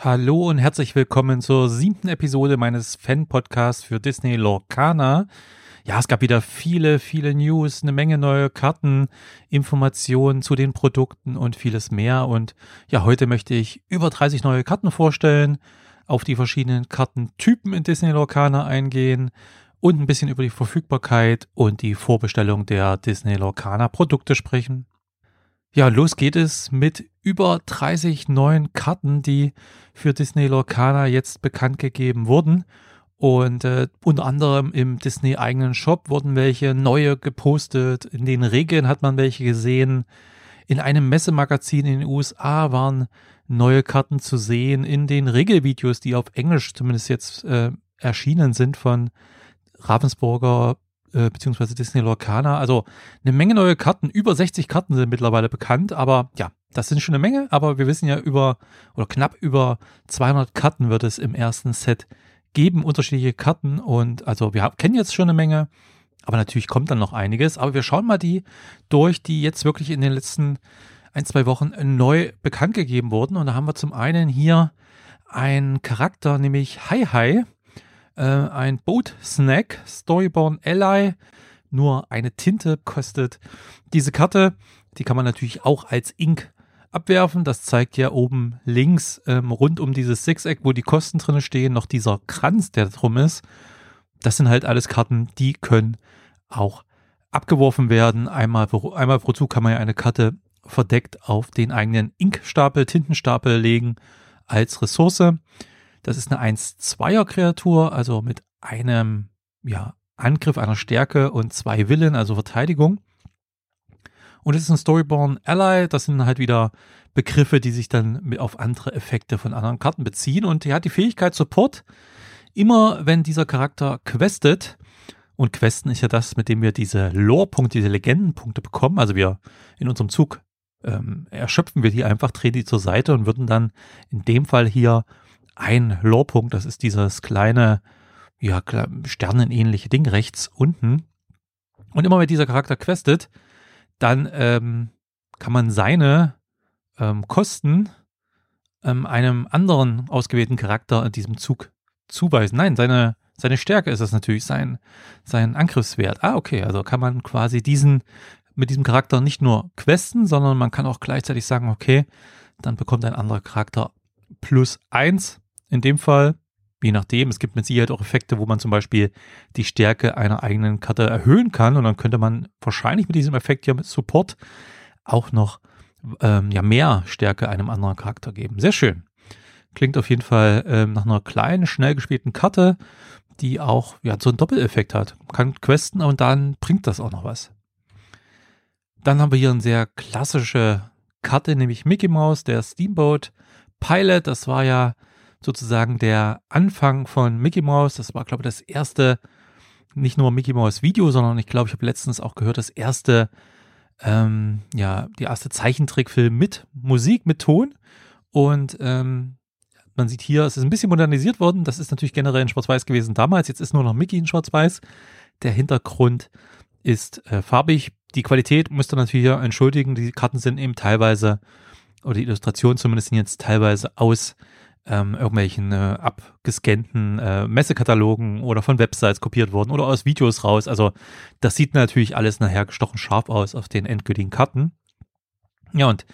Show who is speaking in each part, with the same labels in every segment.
Speaker 1: Hallo und herzlich willkommen zur siebten Episode meines Fan-Podcasts für Disney Lorcana. Ja, es gab wieder viele, viele News, eine Menge neue Karten, Informationen zu den Produkten und vieles mehr. Und ja, heute möchte ich über 30 neue Karten vorstellen, auf die verschiedenen Kartentypen in Disney Lorcana eingehen und ein bisschen über die Verfügbarkeit und die Vorbestellung der Disney Lorcana Produkte sprechen. Ja, los geht es mit über 30 neuen Karten, die für Disney Lorcana jetzt bekannt gegeben wurden. Und äh, unter anderem im Disney-eigenen Shop wurden welche neue gepostet. In den Regeln hat man welche gesehen. In einem Messemagazin in den USA waren neue Karten zu sehen. In den Regelvideos, die auf Englisch zumindest jetzt äh, erschienen sind von Ravensburger äh, beziehungsweise Disney Lorcana. Also eine Menge neue Karten. Über 60 Karten sind mittlerweile bekannt. Aber ja, das sind schon eine Menge, aber wir wissen ja über oder knapp über 200 Karten wird es im ersten Set geben, unterschiedliche Karten und also wir haben, kennen jetzt schon eine Menge, aber natürlich kommt dann noch einiges, aber wir schauen mal die durch, die jetzt wirklich in den letzten ein, zwei Wochen neu bekannt gegeben wurden und da haben wir zum einen hier einen Charakter, nämlich Hi Hi, äh, ein Boat Snack, Storyborn Ally, nur eine Tinte kostet diese Karte. Die kann man natürlich auch als Ink abwerfen. Das zeigt ja oben links ähm, rund um dieses Sechseck, wo die Kosten drin stehen, noch dieser Kranz, der drum ist. Das sind halt alles Karten, die können auch abgeworfen werden. Einmal, einmal pro Zug kann man ja eine Karte verdeckt auf den eigenen Inkstapel, Tintenstapel legen als Ressource. Das ist eine 1-2er Kreatur, also mit einem ja, Angriff, einer Stärke und zwei Willen, also Verteidigung. Und es ist ein Storyborn Ally, das sind halt wieder Begriffe, die sich dann auf andere Effekte von anderen Karten beziehen. Und er hat die Fähigkeit Support. Immer wenn dieser Charakter questet, und Questen ist ja das, mit dem wir diese Lore-Punkte, diese Legendenpunkte bekommen. Also wir in unserem Zug ähm, erschöpfen wir die einfach, drehen die zur Seite und würden dann in dem Fall hier ein Lore-Punkt, das ist dieses kleine, ja, sternenähnliche Ding rechts unten. Und immer wenn dieser Charakter questet, dann ähm, kann man seine ähm, Kosten ähm, einem anderen ausgewählten Charakter in diesem Zug zuweisen. Nein, seine, seine Stärke ist es natürlich, sein, sein Angriffswert. Ah, okay, also kann man quasi diesen, mit diesem Charakter nicht nur questen, sondern man kann auch gleichzeitig sagen, okay, dann bekommt ein anderer Charakter plus eins. In dem Fall je nachdem, es gibt mit Sicherheit auch Effekte, wo man zum Beispiel die Stärke einer eigenen Karte erhöhen kann und dann könnte man wahrscheinlich mit diesem Effekt ja mit Support auch noch ähm, ja mehr Stärke einem anderen Charakter geben. Sehr schön. Klingt auf jeden Fall ähm, nach einer kleinen, schnell gespielten Karte, die auch ja so einen Doppeleffekt hat. Man kann questen und dann bringt das auch noch was. Dann haben wir hier eine sehr klassische Karte, nämlich Mickey Mouse, der Steamboat Pilot. Das war ja sozusagen der Anfang von Mickey Mouse. Das war, glaube ich, das erste, nicht nur Mickey Mouse Video, sondern ich glaube, ich habe letztens auch gehört, das erste, ähm, ja, die erste Zeichentrickfilm mit Musik, mit Ton. Und ähm, man sieht hier, es ist ein bisschen modernisiert worden. Das ist natürlich generell in Schwarz-Weiß gewesen damals. Jetzt ist nur noch Mickey in Schwarz-Weiß. Der Hintergrund ist äh, farbig. Die Qualität müsst ihr natürlich entschuldigen. Die Karten sind eben teilweise, oder die Illustrationen zumindest sind jetzt teilweise aus ähm, irgendwelchen äh, abgescannten äh, Messekatalogen oder von Websites kopiert worden oder aus Videos raus. Also das sieht natürlich alles nachher gestochen scharf aus auf den endgültigen Karten. Ja, und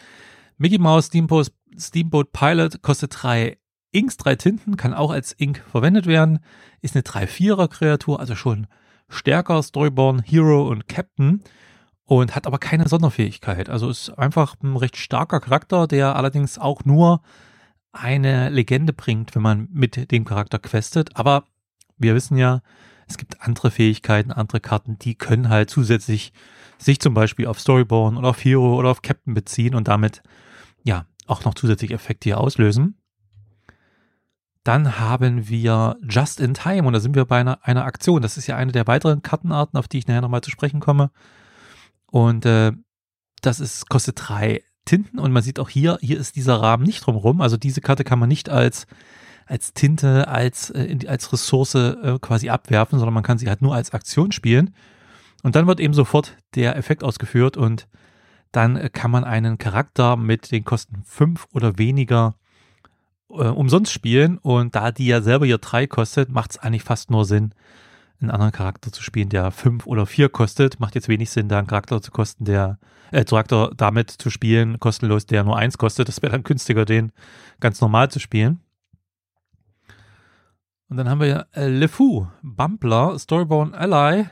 Speaker 1: Mickey Mouse Steamboat, Steamboat Pilot kostet drei Inks, drei Tinten, kann auch als Ink verwendet werden, ist eine 3-4er Kreatur, also schon stärker Storyborn, Hero und Captain und hat aber keine Sonderfähigkeit. Also ist einfach ein recht starker Charakter, der allerdings auch nur eine Legende bringt, wenn man mit dem Charakter questet. Aber wir wissen ja, es gibt andere Fähigkeiten, andere Karten, die können halt zusätzlich sich zum Beispiel auf Storyborn oder auf Hero oder auf Captain beziehen und damit ja auch noch zusätzliche Effekte hier auslösen. Dann haben wir Just in Time und da sind wir bei einer, einer Aktion. Das ist ja eine der weiteren Kartenarten, auf die ich nachher nochmal zu sprechen komme. Und äh, das ist, kostet drei Tinten und man sieht auch hier, hier ist dieser Rahmen nicht drumherum. Also diese Karte kann man nicht als, als Tinte, als, äh, als Ressource äh, quasi abwerfen, sondern man kann sie halt nur als Aktion spielen. Und dann wird eben sofort der Effekt ausgeführt und dann äh, kann man einen Charakter mit den Kosten fünf oder weniger äh, umsonst spielen und da die ja selber hier drei kostet, macht es eigentlich fast nur Sinn, einen anderen Charakter zu spielen, der fünf oder vier kostet. Macht jetzt wenig Sinn, da einen Charakter zu kosten, der äh, Charakter damit zu spielen, kostenlos, der nur eins kostet. Das wäre dann günstiger, den ganz normal zu spielen. Und dann haben wir äh, LeFou, Bumpler, Storyborn Ally,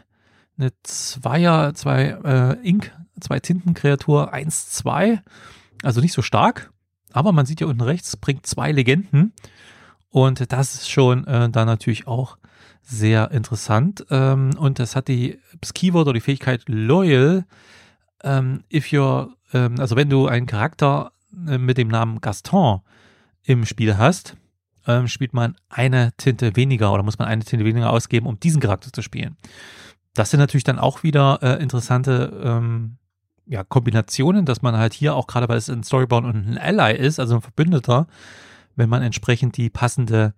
Speaker 1: eine Zweier, zwei äh, Ink, zwei Tintenkreatur, 1-2. Also nicht so stark. Aber man sieht ja unten rechts, bringt zwei Legenden. Und das ist schon äh, dann natürlich auch sehr interessant. Ähm, und das hat die, das Keyword oder die Fähigkeit Loyal. Ähm, if you're, ähm, also wenn du einen Charakter äh, mit dem Namen Gaston im Spiel hast, ähm, spielt man eine Tinte weniger oder muss man eine Tinte weniger ausgeben, um diesen Charakter zu spielen. Das sind natürlich dann auch wieder äh, interessante ähm, ja, Kombinationen, dass man halt hier auch gerade, weil es ein Storybound und ein Ally ist, also ein Verbündeter, wenn man entsprechend die passende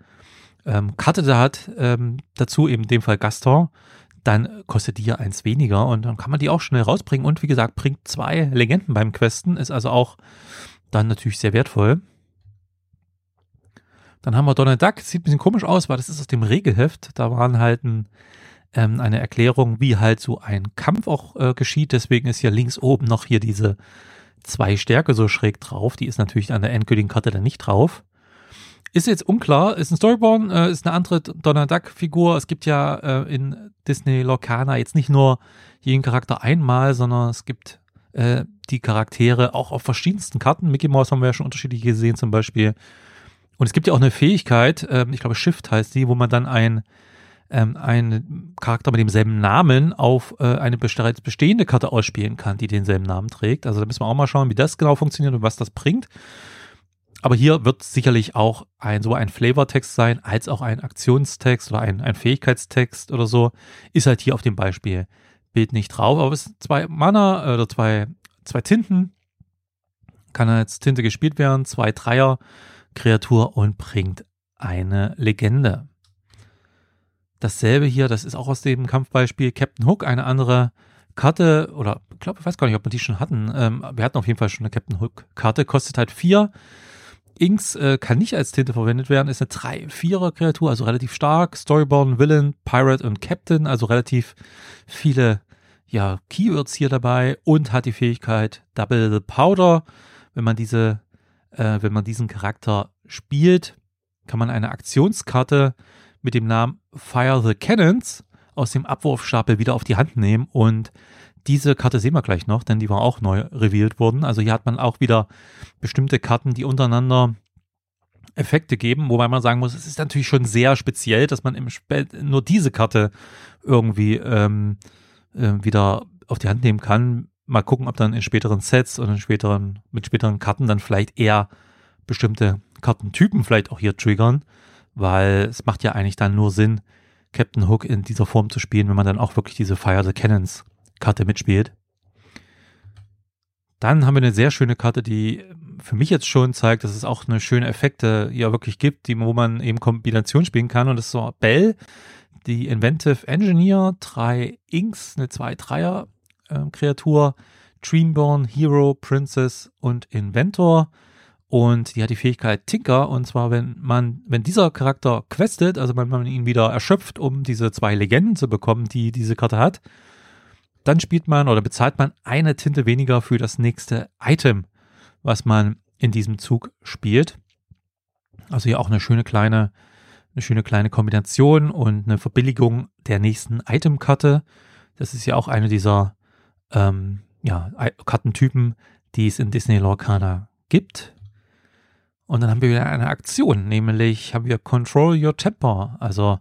Speaker 1: ähm, Karte da hat, ähm, dazu eben in dem Fall Gaston, dann kostet die ja eins weniger und dann kann man die auch schnell rausbringen und wie gesagt, bringt zwei Legenden beim Questen, ist also auch dann natürlich sehr wertvoll. Dann haben wir Donald Duck, sieht ein bisschen komisch aus, weil das ist aus dem Regelheft, da waren halt ein, ähm, eine Erklärung, wie halt so ein Kampf auch äh, geschieht, deswegen ist hier links oben noch hier diese zwei Stärke so schräg drauf, die ist natürlich an der endgültigen Karte dann nicht drauf. Ist jetzt unklar, ist ein Storyborn, äh, ist eine andere Donald Duck-Figur. Es gibt ja äh, in Disney Lorcana jetzt nicht nur jeden Charakter einmal, sondern es gibt äh, die Charaktere auch auf verschiedensten Karten. Mickey Mouse haben wir ja schon unterschiedlich gesehen zum Beispiel. Und es gibt ja auch eine Fähigkeit, äh, ich glaube Shift heißt die, wo man dann ein ähm, einen Charakter mit demselben Namen auf äh, eine bereits bestehende Karte ausspielen kann, die denselben Namen trägt. Also da müssen wir auch mal schauen, wie das genau funktioniert und was das bringt. Aber hier wird sicherlich auch ein so ein Flavortext sein, als auch ein Aktionstext oder ein, ein Fähigkeitstext oder so. Ist halt hier auf dem Beispiel Bild nicht drauf. Aber es sind zwei Mana äh, oder zwei, zwei Tinten. Kann als Tinte gespielt werden, zwei Dreier Kreatur und bringt eine Legende. Dasselbe hier, das ist auch aus dem Kampfbeispiel Captain Hook, eine andere Karte, oder ich glaube, ich weiß gar nicht, ob wir die schon hatten. Ähm, wir hatten auf jeden Fall schon eine Captain Hook-Karte, kostet halt vier Inks äh, kann nicht als Tinte verwendet werden, ist eine 3-4er-Kreatur, also relativ stark. Storyborn, Villain, Pirate und Captain, also relativ viele ja, Keywords hier dabei und hat die Fähigkeit Double the Powder. Wenn man diese, äh, wenn man diesen Charakter spielt, kann man eine Aktionskarte mit dem Namen Fire the Cannons aus dem Abwurfstapel wieder auf die Hand nehmen und diese Karte sehen wir gleich noch, denn die war auch neu revealed worden. Also hier hat man auch wieder bestimmte Karten, die untereinander Effekte geben, wobei man sagen muss, es ist natürlich schon sehr speziell, dass man im Spiel nur diese Karte irgendwie ähm, äh, wieder auf die Hand nehmen kann. Mal gucken, ob dann in späteren Sets und in späteren, mit späteren Karten dann vielleicht eher bestimmte Kartentypen vielleicht auch hier triggern, weil es macht ja eigentlich dann nur Sinn, Captain Hook in dieser Form zu spielen, wenn man dann auch wirklich diese Fire the Cannons Karte mitspielt. Dann haben wir eine sehr schöne Karte, die für mich jetzt schon zeigt, dass es auch eine schöne Effekte ja wirklich gibt, die, wo man eben Kombination spielen kann. Und das ist so Bell, die Inventive Engineer, drei Inks, eine 2-3er-Kreatur, äh, Dreamborn, Hero, Princess und Inventor. Und die hat die Fähigkeit Tinker. Und zwar, wenn man, wenn dieser Charakter questet, also wenn man ihn wieder erschöpft, um diese zwei Legenden zu bekommen, die diese Karte hat, dann spielt man oder bezahlt man eine Tinte weniger für das nächste Item, was man in diesem Zug spielt. Also hier auch eine schöne kleine, eine schöne kleine Kombination und eine Verbilligung der nächsten Itemkarte. Das ist ja auch eine dieser ähm, ja, Kartentypen, die es in Disney Lorcana gibt. Und dann haben wir wieder eine Aktion, nämlich haben wir Control Your Temper, also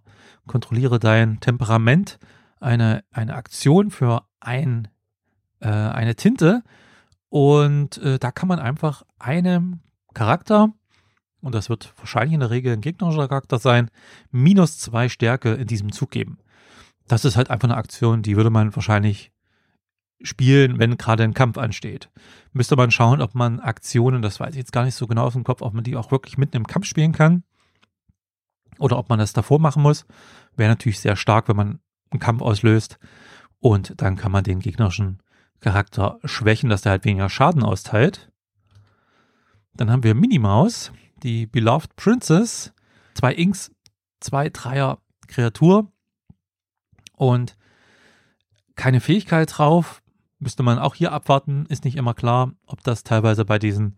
Speaker 1: kontrolliere dein Temperament, eine, eine Aktion für ein, äh, eine Tinte und äh, da kann man einfach einem Charakter, und das wird wahrscheinlich in der Regel ein gegnerischer Charakter sein, minus zwei Stärke in diesem Zug geben. Das ist halt einfach eine Aktion, die würde man wahrscheinlich spielen, wenn gerade ein Kampf ansteht. Müsste man schauen, ob man Aktionen, das weiß ich jetzt gar nicht so genau aus dem Kopf, ob man die auch wirklich mitten im Kampf spielen kann. Oder ob man das davor machen muss. Wäre natürlich sehr stark, wenn man einen Kampf auslöst. Und dann kann man den gegnerischen Charakter schwächen, dass der halt weniger Schaden austeilt. Dann haben wir Minimaus, die Beloved Princess. Zwei Inks, zwei Dreier Kreatur und keine Fähigkeit drauf. Müsste man auch hier abwarten. Ist nicht immer klar, ob das teilweise bei diesen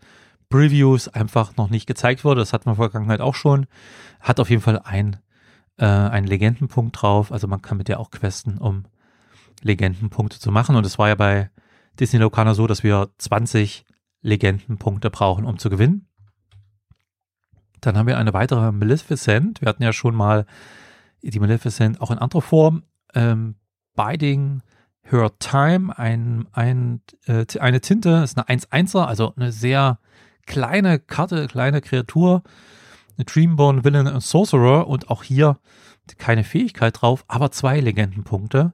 Speaker 1: Previews einfach noch nicht gezeigt wurde. Das hatten wir in der Vergangenheit auch schon. Hat auf jeden Fall ein, äh, einen Legendenpunkt drauf. Also man kann mit der auch questen, um Legendenpunkte zu machen. Und es war ja bei Disney Locana so, dass wir 20 Legendenpunkte brauchen, um zu gewinnen. Dann haben wir eine weitere Maleficent. Wir hatten ja schon mal die Maleficent auch in anderer Form. Ähm, Biding Her Time, ein, ein, äh, eine Tinte, ist eine 1-1er, also eine sehr kleine Karte, kleine Kreatur. Eine Dreamborn Villain und Sorcerer und auch hier keine Fähigkeit drauf, aber zwei Legendenpunkte.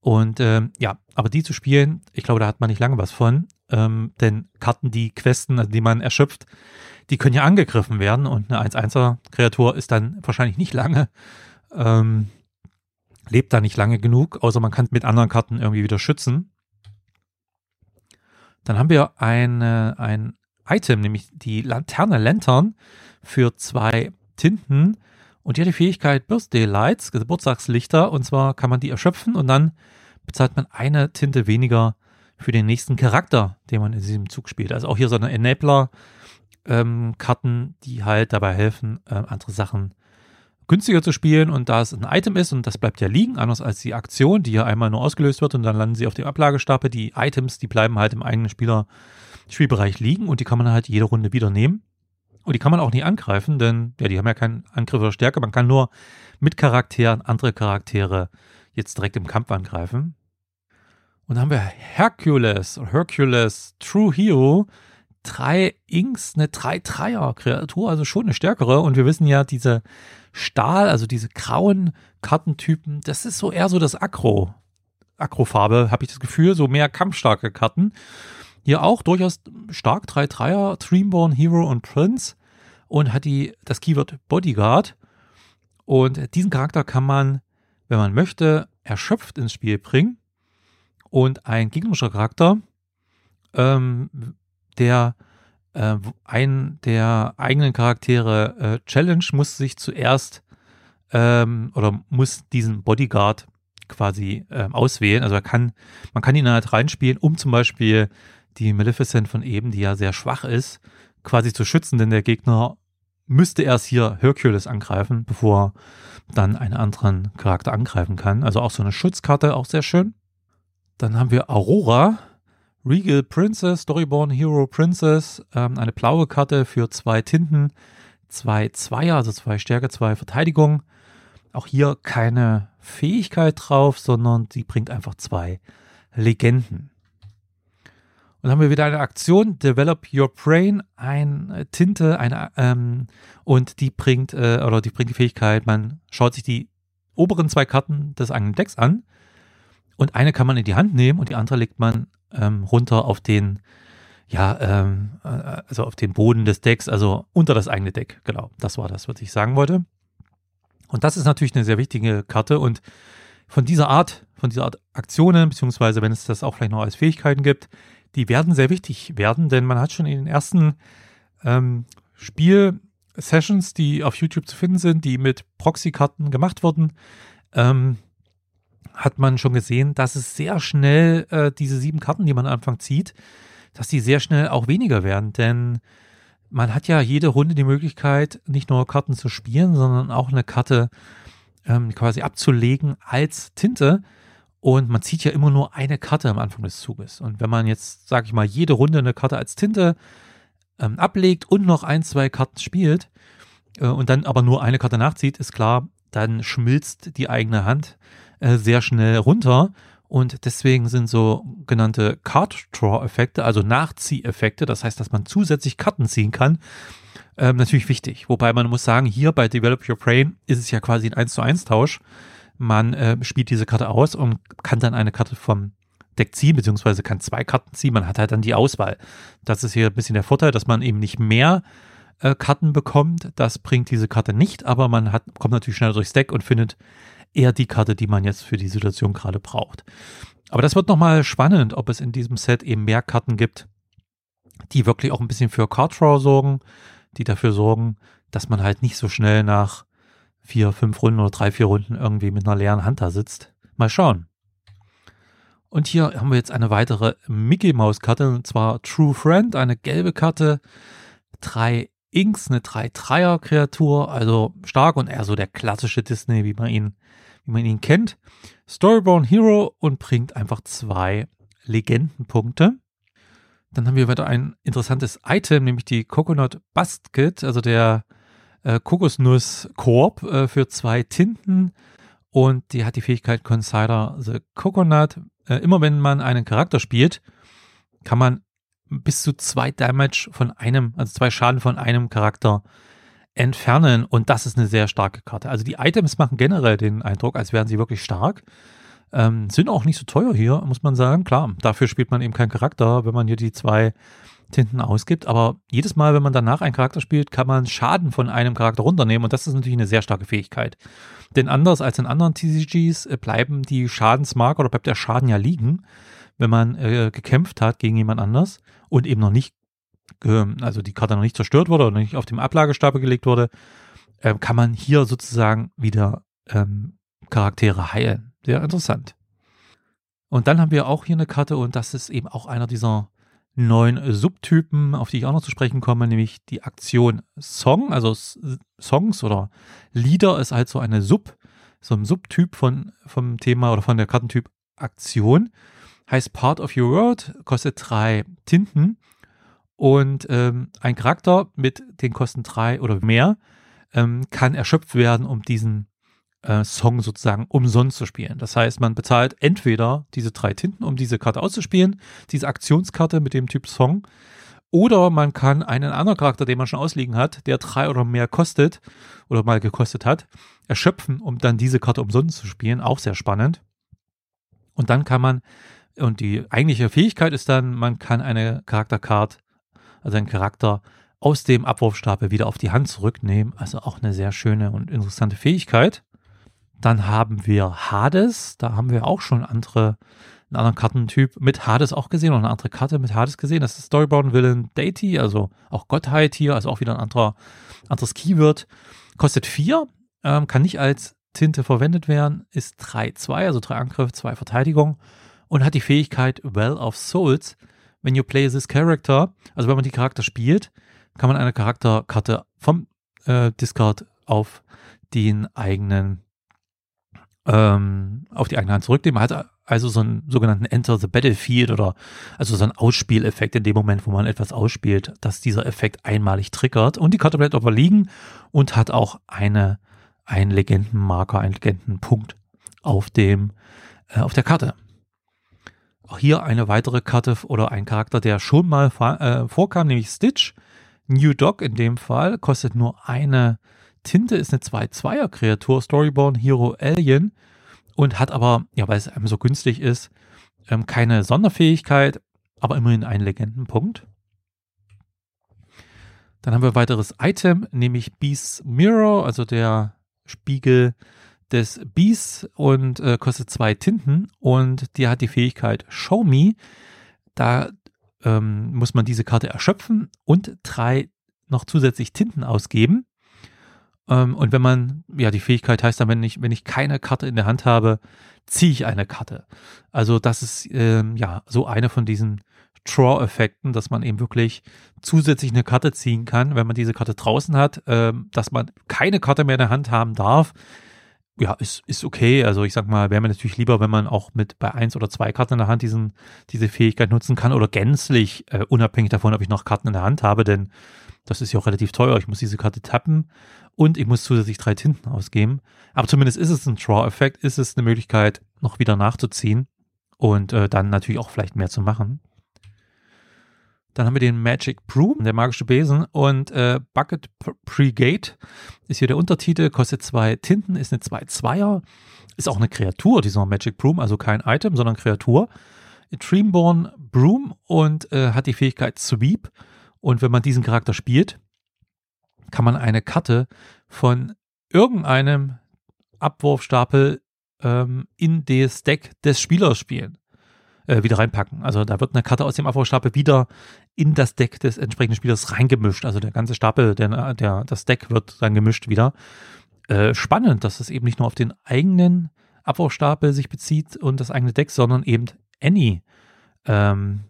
Speaker 1: Und ähm, ja, aber die zu spielen, ich glaube, da hat man nicht lange was von. Ähm, denn Karten, die Questen, also die man erschöpft, die können ja angegriffen werden und eine 1-1er-Kreatur ist dann wahrscheinlich nicht lange, ähm, lebt da nicht lange genug, außer man kann mit anderen Karten irgendwie wieder schützen. Dann haben wir eine, ein Item, nämlich die Laterne Lantern für zwei Tinten und die hat die Fähigkeit Birthday Lights, Geburtstagslichter, und zwar kann man die erschöpfen und dann bezahlt man eine Tinte weniger für den nächsten Charakter, den man in diesem Zug spielt. Also auch hier so eine Enabler-Karten, ähm, die halt dabei helfen, äh, andere Sachen günstiger zu spielen. Und da es ein Item ist und das bleibt ja liegen, anders als die Aktion, die ja einmal nur ausgelöst wird und dann landen sie auf dem Ablagestapel. Die Items, die bleiben halt im eigenen Spieler Spielbereich liegen und die kann man halt jede Runde wieder nehmen. Und die kann man auch nicht angreifen, denn ja, die haben ja keinen Angriff oder Stärke. Man kann nur mit Charakteren andere Charaktere jetzt direkt im Kampf angreifen. Und dann haben wir Hercules, Hercules True Hero. Drei Inks, eine 3-3er-Kreatur, also schon eine stärkere. Und wir wissen ja, diese Stahl, also diese grauen Kartentypen, das ist so eher so das Akro. Akrofarbe, habe ich das Gefühl, so mehr kampfstarke Karten. Hier auch durchaus stark 3-3er, Dreamborn, Hero und Prince und hat die, das Keyword Bodyguard. Und diesen Charakter kann man, wenn man möchte, erschöpft ins Spiel bringen. Und ein gegnerischer Charakter, ähm, der äh, einen der eigenen Charaktere äh, Challenge, muss sich zuerst ähm, oder muss diesen Bodyguard quasi äh, auswählen. Also er kann, man kann ihn halt reinspielen, um zum Beispiel die Maleficent von eben, die ja sehr schwach ist, quasi zu schützen, denn der Gegner müsste erst hier Hercules angreifen, bevor dann einen anderen Charakter angreifen kann. Also auch so eine Schutzkarte, auch sehr schön. Dann haben wir Aurora, Regal Princess, Storyborn Hero Princess, ähm, eine blaue Karte für zwei Tinten, zwei Zweier, also zwei Stärke, zwei Verteidigung. Auch hier keine Fähigkeit drauf, sondern sie bringt einfach zwei Legenden. Und haben wir wieder eine Aktion, Develop Your Brain, eine Tinte, eine, ähm, und die bringt, äh, oder die bringt die Fähigkeit, man schaut sich die oberen zwei Karten des eigenen Decks an und eine kann man in die Hand nehmen und die andere legt man ähm, runter auf den, ja, ähm, äh, also auf den Boden des Decks, also unter das eigene Deck. Genau, das war das, was ich sagen wollte. Und das ist natürlich eine sehr wichtige Karte und von dieser Art, von dieser Art Aktionen, beziehungsweise wenn es das auch vielleicht noch als Fähigkeiten gibt, die werden sehr wichtig werden, denn man hat schon in den ersten ähm, Spiel-Sessions, die auf YouTube zu finden sind, die mit Proxy-Karten gemacht wurden, ähm, hat man schon gesehen, dass es sehr schnell äh, diese sieben Karten, die man am Anfang zieht, dass die sehr schnell auch weniger werden, denn man hat ja jede Runde die Möglichkeit, nicht nur Karten zu spielen, sondern auch eine Karte ähm, quasi abzulegen als Tinte. Und man zieht ja immer nur eine Karte am Anfang des Zuges. Und wenn man jetzt, sag ich mal, jede Runde eine Karte als Tinte ähm, ablegt und noch ein, zwei Karten spielt äh, und dann aber nur eine Karte nachzieht, ist klar, dann schmilzt die eigene Hand äh, sehr schnell runter. Und deswegen sind so genannte Card-Draw-Effekte, also Nachzieheffekte, das heißt, dass man zusätzlich Karten ziehen kann, ähm, natürlich wichtig. Wobei man muss sagen, hier bei Develop Your Brain ist es ja quasi ein 1 zu 1 Tausch man äh, spielt diese Karte aus und kann dann eine Karte vom Deck ziehen, beziehungsweise kann zwei Karten ziehen. Man hat halt dann die Auswahl. Das ist hier ein bisschen der Vorteil, dass man eben nicht mehr äh, Karten bekommt. Das bringt diese Karte nicht, aber man hat, kommt natürlich schneller durchs Deck und findet eher die Karte, die man jetzt für die Situation gerade braucht. Aber das wird nochmal spannend, ob es in diesem Set eben mehr Karten gibt, die wirklich auch ein bisschen für Card Draw sorgen, die dafür sorgen, dass man halt nicht so schnell nach vier, fünf Runden oder drei, vier Runden irgendwie mit einer leeren Hand da sitzt. Mal schauen. Und hier haben wir jetzt eine weitere Mickey Maus Karte, und zwar True Friend, eine gelbe Karte, drei Inks, eine 3-3er-Kreatur, also stark und eher so der klassische Disney, wie man ihn, wie man ihn kennt. Storyborn Hero und bringt einfach zwei Legendenpunkte. Dann haben wir wieder ein interessantes Item, nämlich die Coconut Basket, also der äh, Kokosnuss-Korb äh, für zwei Tinten. Und die hat die Fähigkeit Consider the Coconut. Äh, immer wenn man einen Charakter spielt, kann man bis zu zwei Damage von einem, also zwei Schaden von einem Charakter entfernen. Und das ist eine sehr starke Karte. Also die Items machen generell den Eindruck, als wären sie wirklich stark. Ähm, sind auch nicht so teuer hier, muss man sagen. Klar, dafür spielt man eben keinen Charakter, wenn man hier die zwei Tinten ausgibt. Aber jedes Mal, wenn man danach einen Charakter spielt, kann man Schaden von einem Charakter runternehmen. Und das ist natürlich eine sehr starke Fähigkeit. Denn anders als in anderen TCGs äh, bleiben die Schadensmarker oder bleibt der Schaden ja liegen, wenn man äh, gekämpft hat gegen jemand anders und eben noch nicht, äh, also die Karte noch nicht zerstört wurde oder nicht auf dem Ablagestapel gelegt wurde, äh, kann man hier sozusagen wieder ähm, Charaktere heilen. Sehr interessant. Und dann haben wir auch hier eine Karte und das ist eben auch einer dieser neuen Subtypen, auf die ich auch noch zu sprechen komme, nämlich die Aktion Song, also Songs oder Lieder ist halt so eine Sub, so ein Subtyp von, vom Thema oder von der Kartentyp Aktion. Heißt Part of Your World, kostet drei Tinten und ähm, ein Charakter mit den Kosten drei oder mehr ähm, kann erschöpft werden, um diesen äh, Song sozusagen umsonst zu spielen. Das heißt, man bezahlt entweder diese drei Tinten, um diese Karte auszuspielen, diese Aktionskarte mit dem Typ Song, oder man kann einen anderen Charakter, den man schon ausliegen hat, der drei oder mehr kostet oder mal gekostet hat, erschöpfen, um dann diese Karte umsonst zu spielen. Auch sehr spannend. Und dann kann man, und die eigentliche Fähigkeit ist dann, man kann eine Charaktercard, also einen Charakter aus dem Abwurfstapel wieder auf die Hand zurücknehmen. Also auch eine sehr schöne und interessante Fähigkeit. Dann haben wir Hades. Da haben wir auch schon andere, einen anderen Kartentyp mit Hades auch gesehen und eine andere Karte mit Hades gesehen. Das ist Storybound Villain Deity, also auch Gottheit hier, also auch wieder ein anderer, anderes Keyword. Kostet vier, ähm, kann nicht als Tinte verwendet werden, ist 3-2, also drei Angriff, zwei Verteidigung und hat die Fähigkeit Well of Souls. When you play this character, also wenn man die Charakter spielt, kann man eine Charakterkarte vom äh, Discard auf den eigenen ähm, auf die eigene Hand zurücknehmen. Man hat also so einen sogenannten Enter the Battlefield oder also so einen Ausspieleffekt in dem Moment, wo man etwas ausspielt, dass dieser Effekt einmalig triggert und die Karte bleibt aber liegen und hat auch eine, einen Legendenmarker, einen Legendenpunkt auf dem, äh, auf der Karte. Auch hier eine weitere Karte oder ein Charakter, der schon mal äh, vorkam, nämlich Stitch. New Dog in dem Fall, kostet nur eine Tinte ist eine 2-2er-Kreatur, Storyborn Hero Alien, und hat aber, ja, weil es einem so günstig ist, ähm, keine Sonderfähigkeit, aber immerhin einen Legendenpunkt. Dann haben wir ein weiteres Item, nämlich Beast's Mirror, also der Spiegel des Beasts und äh, kostet zwei Tinten und die hat die Fähigkeit Show Me. Da ähm, muss man diese Karte erschöpfen und drei noch zusätzlich Tinten ausgeben. Ähm, und wenn man, ja, die Fähigkeit heißt dann, wenn ich, wenn ich keine Karte in der Hand habe, ziehe ich eine Karte. Also das ist ähm, ja so eine von diesen Draw-Effekten, dass man eben wirklich zusätzlich eine Karte ziehen kann, wenn man diese Karte draußen hat, ähm, dass man keine Karte mehr in der Hand haben darf. Ja, ist, ist okay. Also ich sag mal, wäre mir natürlich lieber, wenn man auch mit bei eins oder zwei Karten in der Hand diesen, diese Fähigkeit nutzen kann oder gänzlich äh, unabhängig davon, ob ich noch Karten in der Hand habe, denn das ist ja auch relativ teuer. Ich muss diese Karte tappen und ich muss zusätzlich drei Tinten ausgeben. Aber zumindest ist es ein Draw-Effekt, ist es eine Möglichkeit, noch wieder nachzuziehen und äh, dann natürlich auch vielleicht mehr zu machen. Dann haben wir den Magic Broom, der magische Besen und äh, Bucket Brigade ist hier der Untertitel, kostet zwei Tinten, ist eine 2-2er, ist auch eine Kreatur, dieser Magic Broom, also kein Item, sondern Kreatur. Dreamborn Broom und äh, hat die Fähigkeit Sweep. Und wenn man diesen Charakter spielt, kann man eine Karte von irgendeinem Abwurfstapel ähm, in das Deck des Spielers spielen. Äh, wieder reinpacken. Also da wird eine Karte aus dem Aufbaustapel wieder in das Deck des entsprechenden Spielers reingemischt. Also der ganze Stapel, der, der, das Deck wird dann gemischt wieder. Äh, spannend, dass es eben nicht nur auf den eigenen Abwurfstapel sich bezieht und das eigene Deck, sondern eben Any ähm,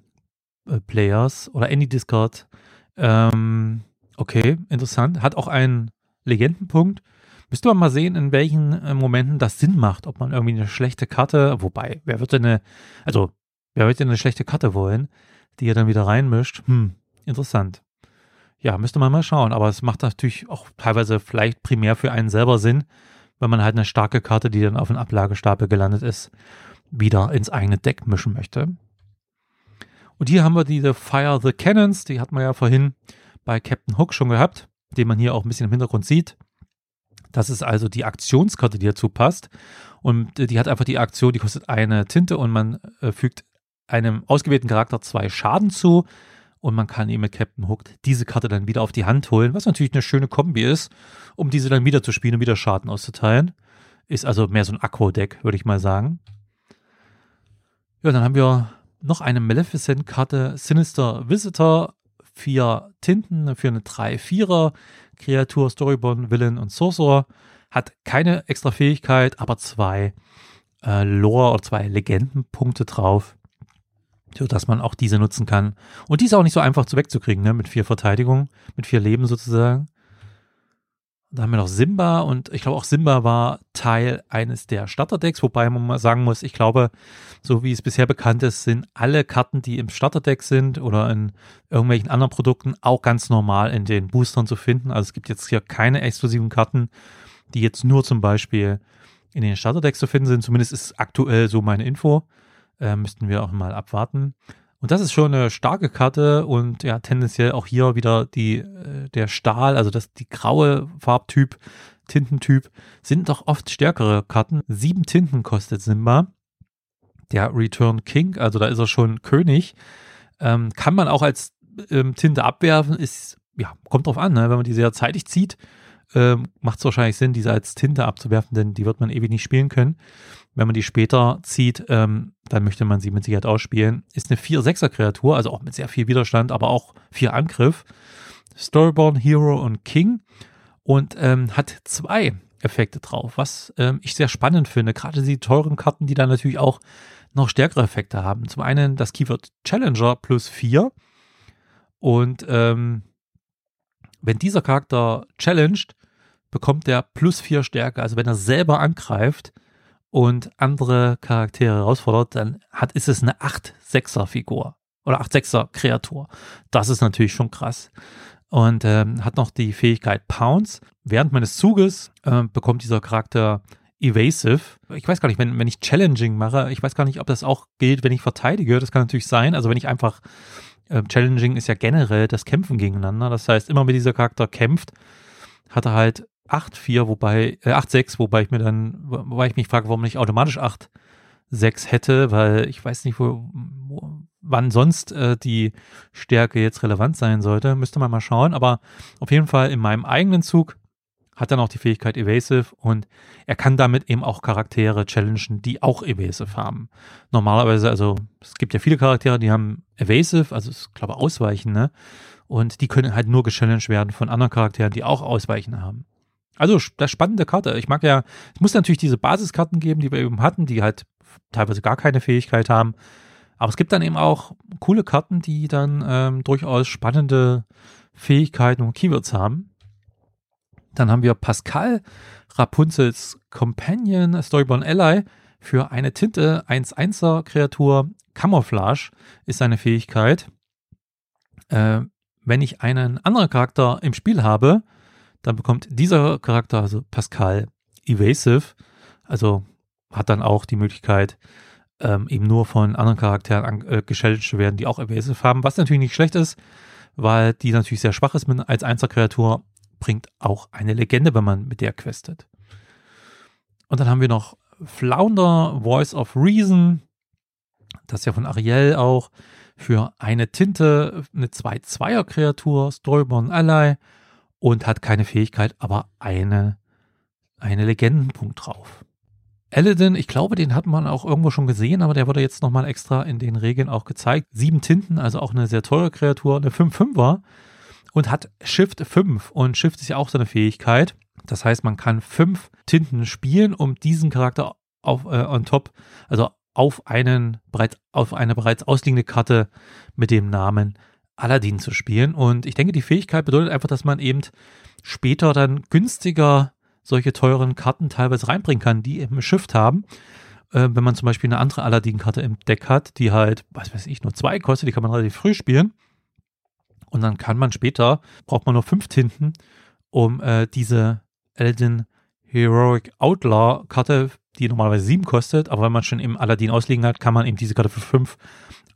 Speaker 1: äh, Players oder Any Discard. Ähm, okay, interessant. Hat auch einen Legendenpunkt. Müsste man mal sehen, in welchen äh, Momenten das Sinn macht, ob man irgendwie eine schlechte Karte, wobei, wer wird denn eine, also, wer wird denn eine schlechte Karte wollen, die er dann wieder reinmischt? Hm, interessant. Ja, müsste man mal schauen, aber es macht natürlich auch teilweise vielleicht primär für einen selber Sinn, wenn man halt eine starke Karte, die dann auf dem Ablagestapel gelandet ist, wieder ins eigene Deck mischen möchte. Und hier haben wir diese Fire the Cannons, die hat man ja vorhin bei Captain Hook schon gehabt, den man hier auch ein bisschen im Hintergrund sieht. Das ist also die Aktionskarte, die dazu passt. Und die hat einfach die Aktion, die kostet eine Tinte und man äh, fügt einem ausgewählten Charakter zwei Schaden zu. Und man kann eben mit Captain Hook diese Karte dann wieder auf die Hand holen, was natürlich eine schöne Kombi ist, um diese dann wieder zu spielen und wieder Schaden auszuteilen. Ist also mehr so ein Akku-Deck, würde ich mal sagen. Ja, dann haben wir noch eine Maleficent-Karte, Sinister Visitor, vier Tinten für eine 3-4er Kreatur, Storyborn, Villain und Sorcerer. Hat keine extra Fähigkeit, aber zwei äh, Lore oder zwei Legendenpunkte drauf, sodass man auch diese nutzen kann. Und die ist auch nicht so einfach zu wegzukriegen, ne? mit vier Verteidigungen, mit vier Leben sozusagen. Da haben wir noch Simba und ich glaube auch Simba war Teil eines der Starterdecks, wobei man mal sagen muss, ich glaube, so wie es bisher bekannt ist, sind alle Karten, die im Starterdeck sind oder in irgendwelchen anderen Produkten auch ganz normal in den Boostern zu finden. Also es gibt jetzt hier keine exklusiven Karten, die jetzt nur zum Beispiel in den Starterdecks zu finden sind. Zumindest ist aktuell so meine Info. Äh, müssten wir auch mal abwarten. Und das ist schon eine starke Karte und ja, tendenziell auch hier wieder die, äh, der Stahl, also das, die graue Farbtyp, Tintentyp, sind doch oft stärkere Karten. Sieben Tinten kostet Simba. Der Return King, also da ist er schon König. Ähm, kann man auch als ähm, Tinte abwerfen, ist, ja, kommt drauf an, ne? wenn man die sehr zeitig zieht, ähm, macht es wahrscheinlich Sinn, diese als Tinte abzuwerfen, denn die wird man ewig nicht spielen können. Wenn man die später zieht, ähm, dann möchte man sie mit Sicherheit ausspielen. Ist eine 4-6er-Kreatur, also auch mit sehr viel Widerstand, aber auch viel Angriff. Storyborn, Hero und King. Und ähm, hat zwei Effekte drauf, was ähm, ich sehr spannend finde. Gerade die teuren Karten, die dann natürlich auch noch stärkere Effekte haben. Zum einen das Keyword Challenger plus 4. Und ähm, wenn dieser Charakter challenged, bekommt er plus 4 Stärke. Also wenn er selber angreift, und andere Charaktere herausfordert, dann hat, ist es eine 8-6er-Figur oder 8-6er-Kreatur. Das ist natürlich schon krass. Und ähm, hat noch die Fähigkeit Pounce. Während meines Zuges äh, bekommt dieser Charakter Evasive. Ich weiß gar nicht, wenn, wenn ich Challenging mache, ich weiß gar nicht, ob das auch gilt, wenn ich verteidige. Das kann natürlich sein. Also wenn ich einfach äh, Challenging ist ja generell das Kämpfen gegeneinander. Das heißt, immer wenn dieser Charakter kämpft, hat er halt 8-4, wobei, äh, 8-6, wobei ich mir dann, wobei ich mich frage, warum nicht automatisch 8-6 hätte, weil ich weiß nicht, wo, wo wann sonst äh, die Stärke jetzt relevant sein sollte. Müsste man mal schauen. Aber auf jeden Fall in meinem eigenen Zug hat er noch die Fähigkeit Evasive und er kann damit eben auch Charaktere challengen, die auch Evasive haben. Normalerweise, also es gibt ja viele Charaktere, die haben Evasive, also ich glaube Ausweichen, ne? Und die können halt nur gechallenged werden von anderen Charakteren, die auch Ausweichen haben. Also das spannende Karte. Ich mag ja, es muss natürlich diese Basiskarten geben, die wir eben hatten, die halt teilweise gar keine Fähigkeit haben. Aber es gibt dann eben auch coole Karten, die dann ähm, durchaus spannende Fähigkeiten und Keywords haben. Dann haben wir Pascal, Rapunzels Companion, Storyborn Ally für eine Tinte 1-1er Kreatur. Camouflage ist seine Fähigkeit. Äh, wenn ich einen anderen Charakter im Spiel habe, dann bekommt dieser Charakter, also Pascal, Evasive, also hat dann auch die Möglichkeit, ähm, eben nur von anderen Charakteren an, äh, geschaltet zu werden, die auch Evasive haben, was natürlich nicht schlecht ist, weil die natürlich sehr schwach ist mit, als Einzelkreatur, bringt auch eine Legende, wenn man mit der questet. Und dann haben wir noch Flounder, Voice of Reason, das ist ja von Ariel auch, für eine Tinte, eine 2-2er-Kreatur, Storyborn Ally, und hat keine Fähigkeit, aber eine, eine Legendenpunkt drauf. Aladdin, ich glaube, den hat man auch irgendwo schon gesehen, aber der wurde jetzt nochmal extra in den Regeln auch gezeigt. Sieben Tinten, also auch eine sehr teure Kreatur, eine 5-5er und hat Shift 5 und Shift ist ja auch seine Fähigkeit. Das heißt, man kann fünf Tinten spielen, um diesen Charakter auf, äh, on top, also auf einen bereits, auf eine bereits ausliegende Karte mit dem Namen Aladdin zu spielen. Und ich denke, die Fähigkeit bedeutet einfach, dass man eben später dann günstiger solche teuren Karten teilweise reinbringen kann, die eben Shift haben. Äh, wenn man zum Beispiel eine andere Aladdin-Karte im Deck hat, die halt, was weiß ich, nur zwei kostet, die kann man relativ früh spielen. Und dann kann man später, braucht man nur fünf Tinten, um äh, diese Aladdin Heroic Outlaw Karte, die normalerweise sieben kostet, aber wenn man schon im Aladdin ausliegen hat, kann man eben diese Karte für fünf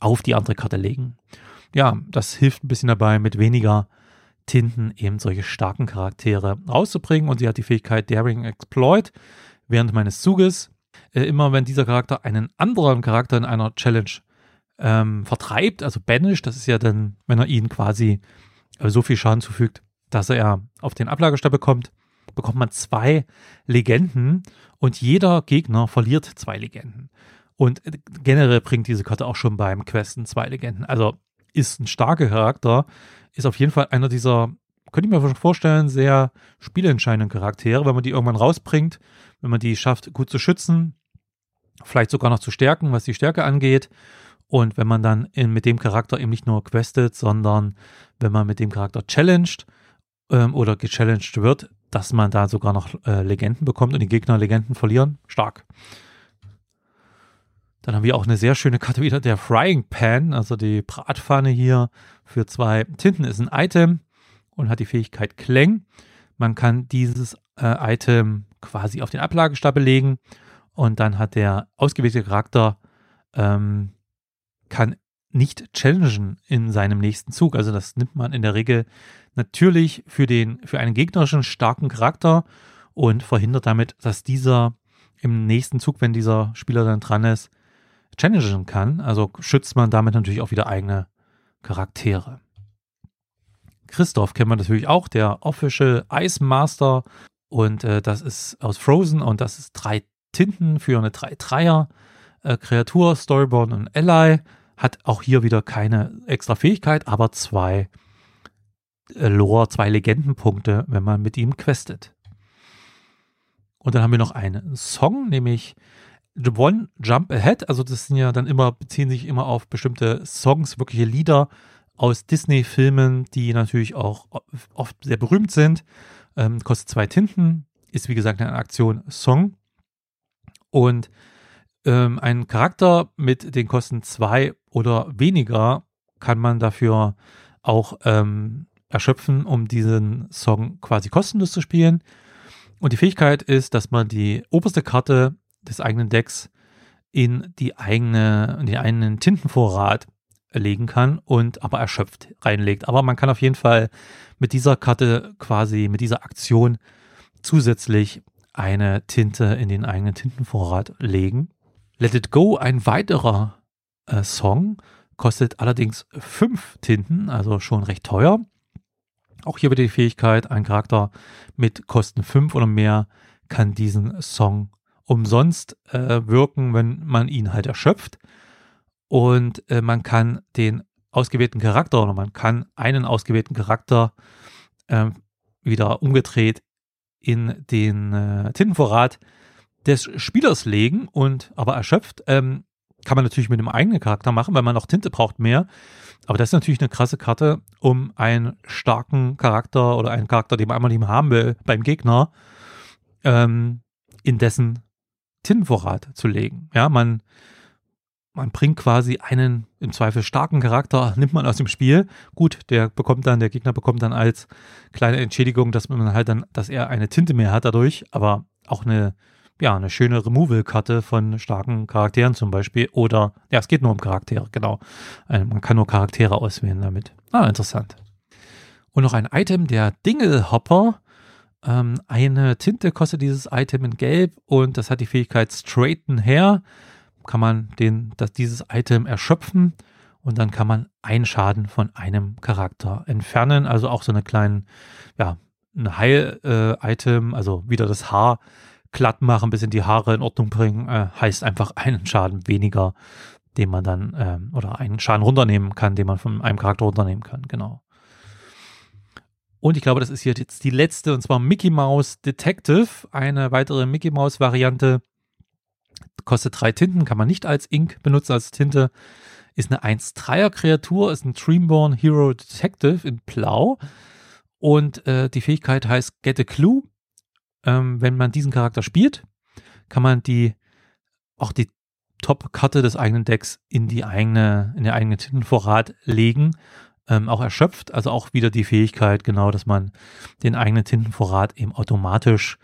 Speaker 1: auf die andere Karte legen. Ja, das hilft ein bisschen dabei, mit weniger Tinten eben solche starken Charaktere rauszubringen und sie hat die Fähigkeit Daring Exploit während meines Zuges. Äh, immer wenn dieser Charakter einen anderen Charakter in einer Challenge ähm, vertreibt, also banished, das ist ja dann, wenn er ihn quasi äh, so viel Schaden zufügt, dass er auf den Ablagestab bekommt, bekommt man zwei Legenden und jeder Gegner verliert zwei Legenden. Und äh, generell bringt diese Karte auch schon beim Questen zwei Legenden. Also ist ein starker Charakter, ist auf jeden Fall einer dieser, könnte ich mir vorstellen, sehr spielentscheidenden Charaktere, wenn man die irgendwann rausbringt, wenn man die schafft, gut zu schützen, vielleicht sogar noch zu stärken, was die Stärke angeht. Und wenn man dann in, mit dem Charakter eben nicht nur questet, sondern wenn man mit dem Charakter challenged ähm, oder gechallenged wird, dass man da sogar noch äh, Legenden bekommt und die Gegner Legenden verlieren, stark. Dann haben wir auch eine sehr schöne Karte wieder, der Frying Pan, also die Bratpfanne hier für zwei Tinten ist ein Item und hat die Fähigkeit Klang. Man kann dieses äh, Item quasi auf den Ablagestapel legen und dann hat der ausgewählte Charakter ähm, kann nicht challengen in seinem nächsten Zug. Also das nimmt man in der Regel natürlich für den für einen gegnerischen starken Charakter und verhindert damit, dass dieser im nächsten Zug, wenn dieser Spieler dann dran ist, challengen kann. Also schützt man damit natürlich auch wieder eigene Charaktere. Christoph kennt man natürlich auch, der Official Ice Master. Und äh, das ist aus Frozen und das ist drei Tinten für eine 3-3er äh, Storyborn und Ally. Hat auch hier wieder keine extra Fähigkeit, aber zwei äh, Lore, zwei Legendenpunkte, wenn man mit ihm questet. Und dann haben wir noch einen Song, nämlich One Jump Ahead, also das sind ja dann immer, beziehen sich immer auf bestimmte Songs, wirkliche Lieder aus Disney-Filmen, die natürlich auch oft sehr berühmt sind. Ähm, kostet zwei Tinten, ist wie gesagt eine Aktion Song. Und ähm, ein Charakter mit den Kosten zwei oder weniger kann man dafür auch ähm, erschöpfen, um diesen Song quasi kostenlos zu spielen. Und die Fähigkeit ist, dass man die oberste Karte des eigenen Decks in die eigene, in den eigenen Tintenvorrat legen kann und aber erschöpft reinlegt. Aber man kann auf jeden Fall mit dieser Karte quasi, mit dieser Aktion zusätzlich eine Tinte in den eigenen Tintenvorrat legen. Let It Go, ein weiterer äh, Song, kostet allerdings fünf Tinten, also schon recht teuer. Auch hier wird die Fähigkeit, ein Charakter mit Kosten fünf oder mehr kann diesen Song umsonst äh, wirken, wenn man ihn halt erschöpft. Und äh, man kann den ausgewählten Charakter oder man kann einen ausgewählten Charakter äh, wieder umgedreht in den äh, Tintenvorrat des Spielers legen und aber erschöpft. Ähm, kann man natürlich mit einem eigenen Charakter machen, weil man noch Tinte braucht mehr. Aber das ist natürlich eine krasse Karte, um einen starken Charakter oder einen Charakter, den man einmal nicht haben will, beim Gegner, ähm, in dessen Tintenvorrat zu legen. Ja, man, man bringt quasi einen im Zweifel starken Charakter, nimmt man aus dem Spiel. Gut, der bekommt dann, der Gegner bekommt dann als kleine Entschädigung, dass man halt dann, dass er eine Tinte mehr hat dadurch, aber auch eine, ja, eine schöne Removal-Karte von starken Charakteren zum Beispiel. Oder, ja, es geht nur um Charaktere, genau. Also man kann nur Charaktere auswählen damit. Ah, interessant. Und noch ein Item, der Dingle-Hopper. Ähm, eine Tinte kostet dieses Item in Gelb und das hat die Fähigkeit Straighten Hair. Kann man den, das, dieses Item erschöpfen und dann kann man einen Schaden von einem Charakter entfernen. Also auch so eine kleine, ja, ein Heil-Item, äh, also wieder das Haar glatt machen, ein bisschen die Haare in Ordnung bringen, äh, heißt einfach einen Schaden weniger, den man dann, äh, oder einen Schaden runternehmen kann, den man von einem Charakter runternehmen kann, genau. Und ich glaube, das ist hier jetzt die letzte, und zwar Mickey Mouse Detective, eine weitere Mickey Mouse Variante. Kostet drei Tinten, kann man nicht als Ink benutzen, als Tinte. Ist eine 1-3er Kreatur, ist ein Dreamborn Hero Detective in Blau. Und äh, die Fähigkeit heißt Get a Clue. Ähm, wenn man diesen Charakter spielt, kann man die auch die Top-Karte des eigenen Decks in die eigene, in den eigenen Tintenvorrat legen ähm, auch erschöpft. Also auch wieder die Fähigkeit, genau, dass man den eigenen Tintenvorrat eben automatisch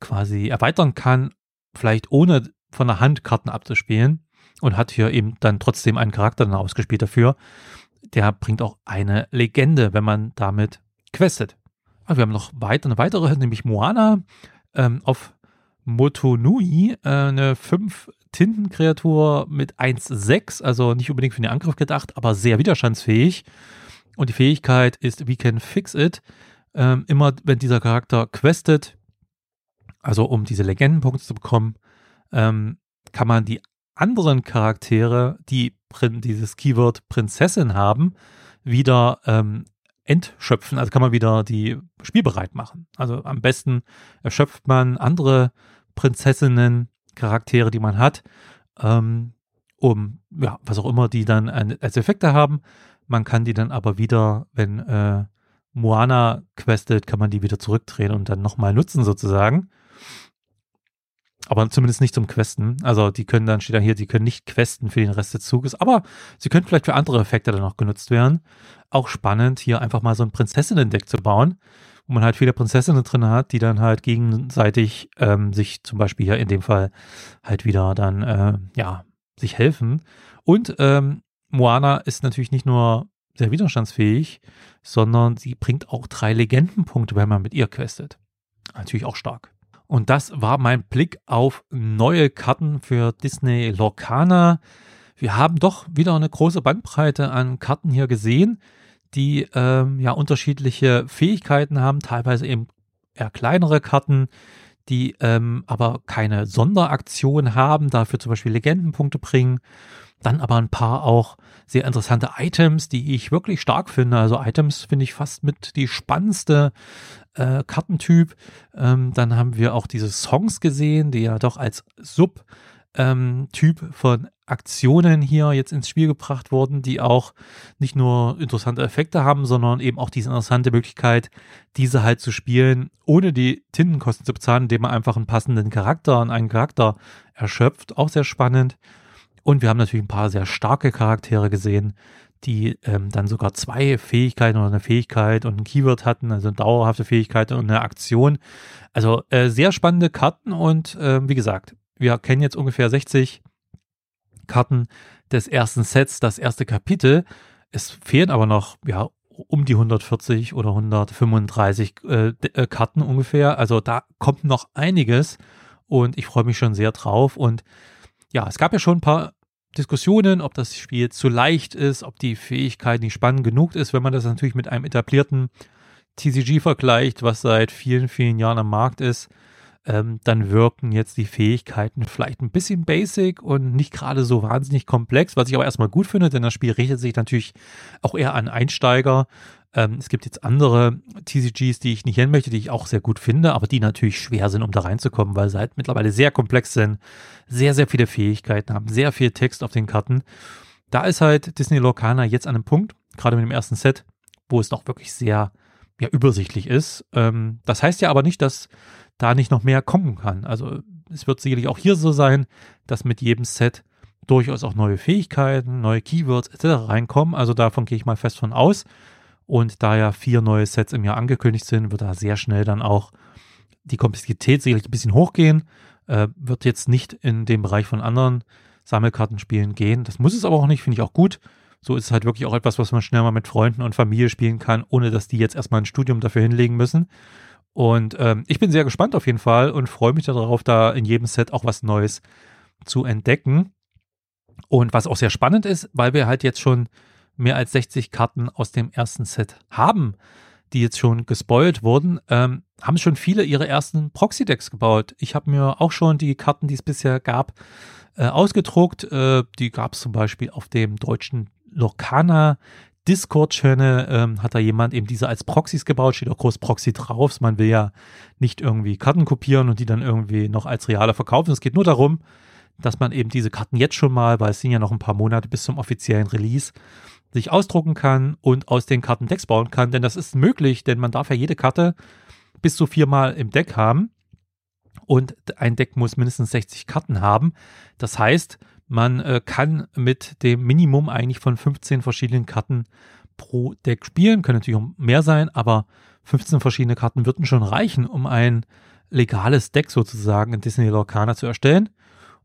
Speaker 1: quasi erweitern kann, vielleicht ohne von der Hand Karten abzuspielen und hat hier eben dann trotzdem einen Charakter dann ausgespielt dafür. Der bringt auch eine Legende, wenn man damit questet. Aber wir haben noch weiter, eine weitere, nämlich Moana ähm, auf Motonui, äh, eine 5 Tintenkreatur mit 1,6, also nicht unbedingt für den Angriff gedacht, aber sehr widerstandsfähig. Und die Fähigkeit ist We can fix it. Ähm, immer wenn dieser Charakter questet, also um diese Legendenpunkte zu bekommen, ähm, kann man die anderen Charaktere, die dieses Keyword Prinzessin haben, wieder ähm, entschöpfen. Also kann man wieder die spielbereit machen. Also am besten erschöpft man andere Prinzessinnen, Charaktere, die man hat, ähm, um, ja, was auch immer die dann als Effekte haben. Man kann die dann aber wieder, wenn äh, Moana questet, kann man die wieder zurückdrehen und dann nochmal nutzen sozusagen. Aber zumindest nicht zum Questen. Also die können dann, steht dann hier, die können nicht questen für den Rest des Zuges, aber sie können vielleicht für andere Effekte dann auch genutzt werden. Auch spannend, hier einfach mal so ein Prinzessinnen-Deck zu bauen, wo man halt viele Prinzessinnen drin hat, die dann halt gegenseitig ähm, sich zum Beispiel hier in dem Fall halt wieder dann, äh, ja, sich helfen. Und ähm, Moana ist natürlich nicht nur sehr widerstandsfähig, sondern sie bringt auch drei Legendenpunkte, wenn man mit ihr questet. Natürlich auch stark. Und das war mein Blick auf neue Karten für Disney Lorcana. Wir haben doch wieder eine große Bandbreite an Karten hier gesehen, die ähm, ja unterschiedliche Fähigkeiten haben, teilweise eben eher kleinere Karten, die ähm, aber keine Sonderaktion haben, dafür zum Beispiel Legendenpunkte bringen dann aber ein paar auch sehr interessante Items, die ich wirklich stark finde. Also Items finde ich fast mit die spannendste äh, Kartentyp. Ähm, dann haben wir auch diese Songs gesehen, die ja doch als Sub ähm, von Aktionen hier jetzt ins Spiel gebracht wurden, die auch nicht nur interessante Effekte haben, sondern eben auch diese interessante Möglichkeit, diese halt zu spielen, ohne die Tintenkosten zu bezahlen, indem man einfach einen passenden Charakter an einen Charakter erschöpft. Auch sehr spannend. Und wir haben natürlich ein paar sehr starke Charaktere gesehen, die ähm, dann sogar zwei Fähigkeiten oder eine Fähigkeit und ein Keyword hatten, also eine dauerhafte Fähigkeit und eine Aktion. Also äh, sehr spannende Karten und äh, wie gesagt, wir kennen jetzt ungefähr 60 Karten des ersten Sets, das erste Kapitel. Es fehlen aber noch, ja, um die 140 oder 135 äh, äh, Karten ungefähr. Also da kommt noch einiges und ich freue mich schon sehr drauf und ja, es gab ja schon ein paar Diskussionen, ob das Spiel zu leicht ist, ob die Fähigkeit nicht spannend genug ist, wenn man das natürlich mit einem etablierten TCG vergleicht, was seit vielen, vielen Jahren am Markt ist, ähm, dann wirken jetzt die Fähigkeiten vielleicht ein bisschen basic und nicht gerade so wahnsinnig komplex, was ich aber erstmal gut finde, denn das Spiel richtet sich natürlich auch eher an Einsteiger, ähm, es gibt jetzt andere TCGs, die ich nicht nennen möchte, die ich auch sehr gut finde, aber die natürlich schwer sind, um da reinzukommen, weil sie halt mittlerweile sehr komplex sind, sehr, sehr viele Fähigkeiten haben, sehr viel Text auf den Karten. Da ist halt Disney Lorcana jetzt an einem Punkt, gerade mit dem ersten Set, wo es noch wirklich sehr ja, übersichtlich ist. Ähm, das heißt ja aber nicht, dass da nicht noch mehr kommen kann. Also es wird sicherlich auch hier so sein, dass mit jedem Set durchaus auch neue Fähigkeiten, neue Keywords etc. reinkommen. Also davon gehe ich mal fest von aus. Und da ja vier neue Sets im Jahr angekündigt sind, wird da sehr schnell dann auch die Komplexität sicherlich ein bisschen hochgehen. Äh, wird jetzt nicht in den Bereich von anderen Sammelkartenspielen gehen. Das muss es aber auch nicht, finde ich auch gut. So ist es halt wirklich auch etwas, was man schnell mal mit Freunden und Familie spielen kann, ohne dass die jetzt erstmal ein Studium dafür hinlegen müssen. Und ähm, ich bin sehr gespannt auf jeden Fall und freue mich darauf, da in jedem Set auch was Neues zu entdecken. Und was auch sehr spannend ist, weil wir halt jetzt schon mehr als 60 Karten aus dem ersten Set haben. die jetzt schon gespoilt wurden, ähm, haben schon viele ihre ersten Proxy-Decks gebaut. Ich habe mir auch schon die Karten, die es bisher gab, äh, ausgedruckt. Äh, die gab es zum Beispiel auf dem deutschen Lorcana Discord-Channel ähm, hat da jemand eben diese als Proxys gebaut, steht auch groß Proxy drauf. Man will ja nicht irgendwie Karten kopieren und die dann irgendwie noch als reale verkaufen. Es geht nur darum, dass man eben diese Karten jetzt schon mal, weil es sind ja noch ein paar Monate bis zum offiziellen Release, sich ausdrucken kann und aus den Karten Decks bauen kann. Denn das ist möglich, denn man darf ja jede Karte bis zu viermal im Deck haben. Und ein Deck muss mindestens 60 Karten haben. Das heißt, man äh, kann mit dem Minimum eigentlich von 15 verschiedenen Karten pro Deck spielen. Können natürlich auch mehr sein, aber 15 verschiedene Karten würden schon reichen, um ein legales Deck sozusagen in Disney Lorcana zu erstellen.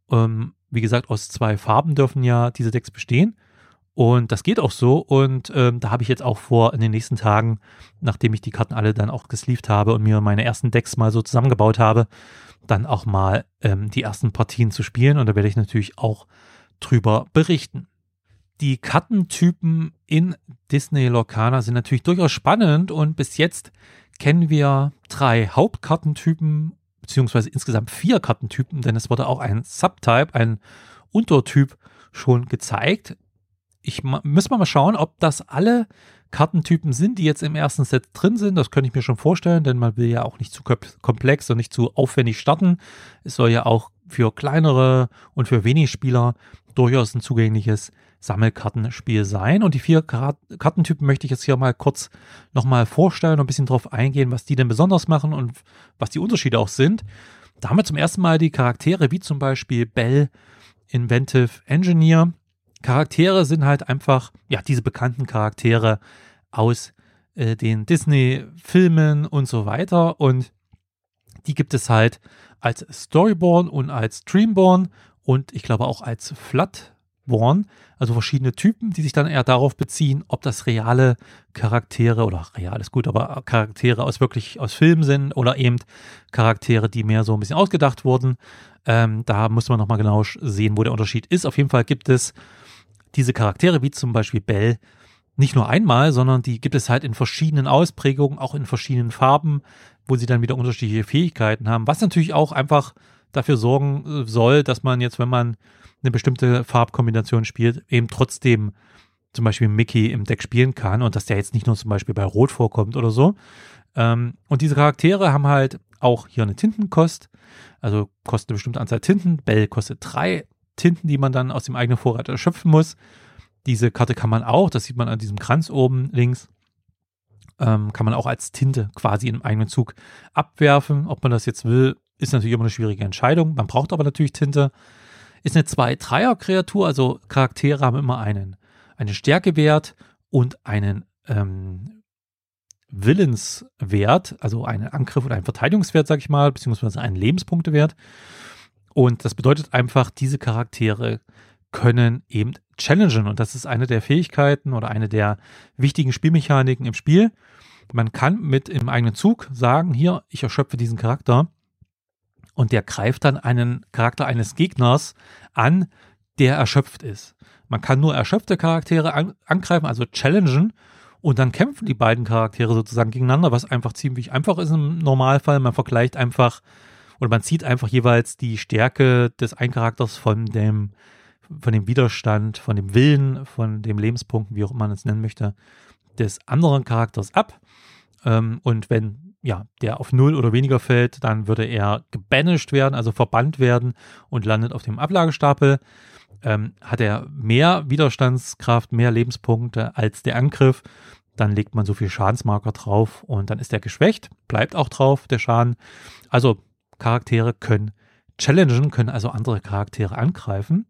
Speaker 1: Ähm, wie gesagt, aus zwei Farben dürfen ja diese Decks bestehen. Und das geht auch so. Und ähm, da habe ich jetzt auch vor, in den nächsten Tagen, nachdem ich die Karten alle dann auch gesleeved habe und mir meine ersten Decks mal so zusammengebaut habe, dann auch mal ähm, die ersten Partien zu spielen. Und da werde ich natürlich auch drüber berichten. Die Kartentypen in Disney Lorcana sind natürlich durchaus spannend und bis jetzt kennen wir drei Hauptkartentypen beziehungsweise insgesamt vier Kartentypen, denn es wurde auch ein Subtype, ein Untertyp schon gezeigt. Ich muss mal schauen, ob das alle Kartentypen sind, die jetzt im ersten Set drin sind. Das könnte ich mir schon vorstellen, denn man will ja auch nicht zu komplex und nicht zu aufwendig starten. Es soll ja auch für kleinere und für wenig Spieler durchaus ein zugängliches Sammelkartenspiel sein. Und die vier Kartentypen möchte ich jetzt hier mal kurz nochmal vorstellen und ein bisschen drauf eingehen, was die denn besonders machen und was die Unterschiede auch sind. Da haben wir zum ersten Mal die Charaktere wie zum Beispiel Bell, Inventive Engineer. Charaktere sind halt einfach, ja, diese bekannten Charaktere aus äh, den Disney-Filmen und so weiter. Und die gibt es halt als Storyborn und als Dreamborn und ich glaube auch als Flat Born, also verschiedene Typen, die sich dann eher darauf beziehen, ob das reale Charaktere oder real ist gut, aber Charaktere aus wirklich aus Filmen sind oder eben Charaktere, die mehr so ein bisschen ausgedacht wurden. Ähm, da muss man nochmal genau sehen, wo der Unterschied ist. Auf jeden Fall gibt es diese Charaktere, wie zum Beispiel Belle, nicht nur einmal, sondern die gibt es halt in verschiedenen Ausprägungen, auch in verschiedenen Farben, wo sie dann wieder unterschiedliche Fähigkeiten haben, was natürlich auch einfach dafür sorgen äh, soll, dass man jetzt, wenn man eine bestimmte Farbkombination spielt, eben trotzdem zum Beispiel Mickey im Deck spielen kann und dass der jetzt nicht nur zum Beispiel bei Rot vorkommt oder so. Ähm, und diese Charaktere haben halt auch hier eine Tintenkost, also kostet eine bestimmte Anzahl Tinten. Bell kostet drei Tinten, die man dann aus dem eigenen Vorrat erschöpfen muss. Diese Karte kann man auch, das sieht man an diesem Kranz oben links, ähm, kann man auch als Tinte quasi im eigenen Zug abwerfen. Ob man das jetzt will, ist natürlich immer eine schwierige Entscheidung. Man braucht aber natürlich Tinte. Ist eine 2-3er-Kreatur, also Charaktere haben immer einen, einen Stärkewert und einen ähm, Willenswert, also einen Angriff oder einen Verteidigungswert, sag ich mal, beziehungsweise einen Lebenspunktewert. Und das bedeutet einfach, diese Charaktere können eben challengen. Und das ist eine der Fähigkeiten oder eine der wichtigen Spielmechaniken im Spiel. Man kann mit im eigenen Zug sagen, hier, ich erschöpfe diesen Charakter und der greift dann einen Charakter eines Gegners an, der erschöpft ist. Man kann nur erschöpfte Charaktere an, angreifen, also challengen und dann kämpfen die beiden Charaktere sozusagen gegeneinander, was einfach ziemlich einfach ist im Normalfall. Man vergleicht einfach oder man zieht einfach jeweils die Stärke des einen Charakters von dem, von dem Widerstand, von dem Willen, von dem Lebenspunkt, wie auch immer man es nennen möchte, des anderen Charakters ab. Ähm, und wenn ja, der auf null oder weniger fällt, dann würde er gebanished werden, also verbannt werden und landet auf dem Ablagestapel. Ähm, hat er mehr Widerstandskraft, mehr Lebenspunkte als der Angriff, dann legt man so viel Schadensmarker drauf und dann ist er geschwächt, bleibt auch drauf, der Schaden. Also Charaktere können challengen, können also andere Charaktere angreifen.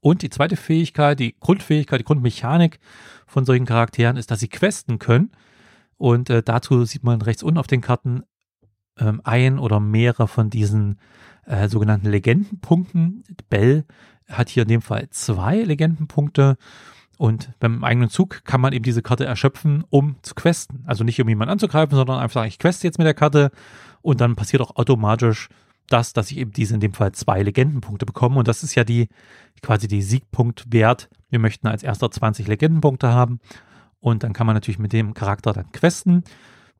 Speaker 1: Und die zweite Fähigkeit, die Grundfähigkeit, die Grundmechanik von solchen Charakteren ist, dass sie questen können. Und äh, dazu sieht man rechts unten auf den Karten ähm, ein oder mehrere von diesen äh, sogenannten Legendenpunkten. Bell hat hier in dem Fall zwei Legendenpunkte. Und beim eigenen Zug kann man eben diese Karte erschöpfen, um zu questen. Also nicht um jemanden anzugreifen, sondern einfach sagen, ich queste jetzt mit der Karte und dann passiert auch automatisch das, dass ich eben diese in dem Fall zwei Legendenpunkte bekomme. Und das ist ja die quasi die Siegpunktwert. Wir möchten als erster 20 Legendenpunkte haben und dann kann man natürlich mit dem Charakter dann questen.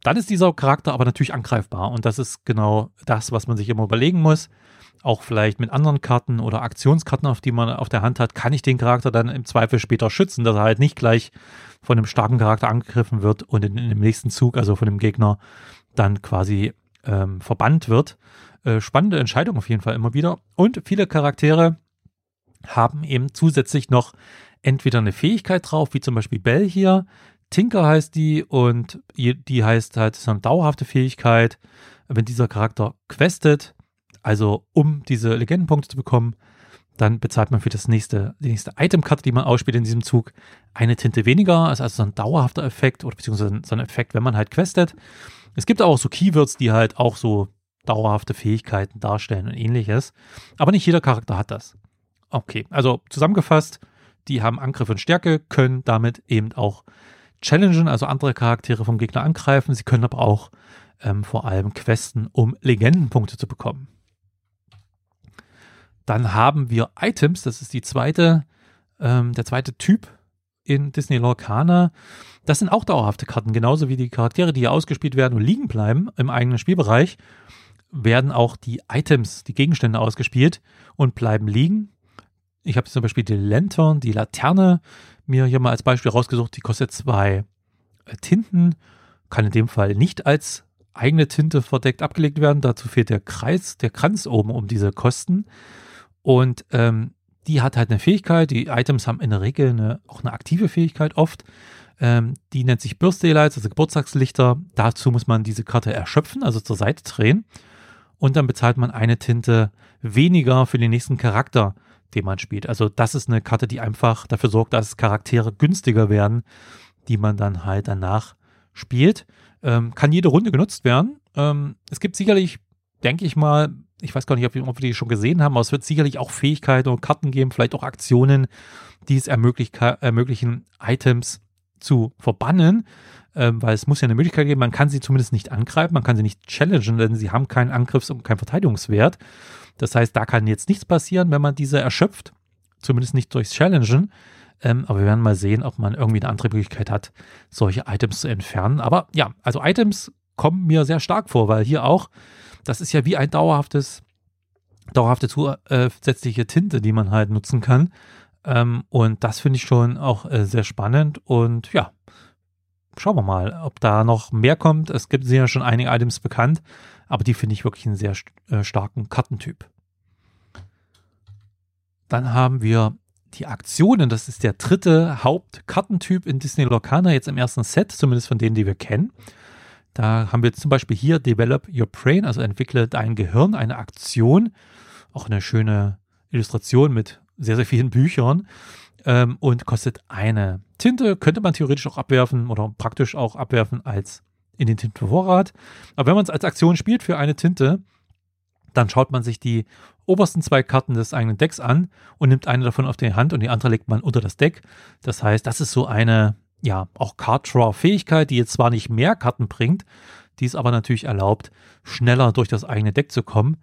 Speaker 1: Dann ist dieser Charakter aber natürlich angreifbar und das ist genau das, was man sich immer überlegen muss. Auch vielleicht mit anderen Karten oder Aktionskarten, auf die man auf der Hand hat, kann ich den Charakter dann im Zweifel später schützen, dass er halt nicht gleich von einem starken Charakter angegriffen wird und in, in dem nächsten Zug, also von dem Gegner, dann quasi ähm, verbannt wird. Äh, spannende Entscheidung auf jeden Fall immer wieder. Und viele Charaktere haben eben zusätzlich noch entweder eine Fähigkeit drauf, wie zum Beispiel Bell hier. Tinker heißt die und die heißt halt so eine dauerhafte Fähigkeit. Wenn dieser Charakter questet, also um diese Legendenpunkte zu bekommen, dann bezahlt man für das nächste, die nächste Itemkarte, die man ausspielt in diesem Zug, eine Tinte weniger. Das ist also so ein dauerhafter Effekt oder beziehungsweise so ein Effekt, wenn man halt questet. Es gibt auch so Keywords, die halt auch so dauerhafte Fähigkeiten darstellen und ähnliches. Aber nicht jeder Charakter hat das. Okay, also zusammengefasst, die haben Angriff und Stärke, können damit eben auch challengen, also andere Charaktere vom Gegner angreifen. Sie können aber auch ähm, vor allem questen, um Legendenpunkte zu bekommen. Dann haben wir Items, das ist die zweite, ähm, der zweite Typ in Disney Lorcaner. Das sind auch dauerhafte Karten, genauso wie die Charaktere, die hier ausgespielt werden und liegen bleiben im eigenen Spielbereich, werden auch die Items, die Gegenstände ausgespielt und bleiben liegen. Ich habe zum Beispiel die Lantern, die Laterne, mir hier mal als Beispiel rausgesucht. Die kostet zwei äh, Tinten, kann in dem Fall nicht als eigene Tinte verdeckt abgelegt werden. Dazu fehlt der Kreis, der Kranz oben um diese Kosten. Und ähm, die hat halt eine Fähigkeit. Die Items haben in der Regel eine, auch eine aktive Fähigkeit oft. Ähm, die nennt sich Birthday Lights, also Geburtstagslichter. Dazu muss man diese Karte erschöpfen, also zur Seite drehen. Und dann bezahlt man eine Tinte weniger für den nächsten Charakter, den man spielt. Also das ist eine Karte, die einfach dafür sorgt, dass Charaktere günstiger werden, die man dann halt danach spielt. Ähm, kann jede Runde genutzt werden. Ähm, es gibt sicherlich, denke ich mal, ich weiß gar nicht, ob wir, die schon gesehen haben, aber es wird sicherlich auch Fähigkeiten und Karten geben, vielleicht auch Aktionen, die es ermöglichen, Items zu verbannen, ähm, weil es muss ja eine Möglichkeit geben, man kann sie zumindest nicht angreifen, man kann sie nicht challengen, denn sie haben keinen Angriffs- und keinen Verteidigungswert. Das heißt, da kann jetzt nichts passieren, wenn man diese erschöpft. Zumindest nicht durchs Challengen. Ähm, aber wir werden mal sehen, ob man irgendwie eine andere Möglichkeit hat, solche Items zu entfernen. Aber ja, also Items kommen mir sehr stark vor, weil hier auch, das ist ja wie ein dauerhaftes, dauerhafte zusätzliche Tinte, die man halt nutzen kann. Ähm, und das finde ich schon auch äh, sehr spannend. Und ja, schauen wir mal, ob da noch mehr kommt. Es gibt ja schon einige Items bekannt, aber die finde ich wirklich einen sehr äh, starken Kartentyp. Dann haben wir die Aktionen. Das ist der dritte Hauptkartentyp in Disney Lorcaner, jetzt im ersten Set, zumindest von denen, die wir kennen. Da haben wir zum Beispiel hier Develop Your Brain, also entwickle dein Gehirn, eine Aktion. Auch eine schöne Illustration mit sehr, sehr vielen Büchern ähm, und kostet eine Tinte. Könnte man theoretisch auch abwerfen oder praktisch auch abwerfen als in den Tintenvorrat. Aber wenn man es als Aktion spielt für eine Tinte, dann schaut man sich die obersten zwei Karten des eigenen Decks an und nimmt eine davon auf die Hand und die andere legt man unter das Deck. Das heißt, das ist so eine, ja, auch Card Draw Fähigkeit, die jetzt zwar nicht mehr Karten bringt, die es aber natürlich erlaubt, schneller durch das eigene Deck zu kommen,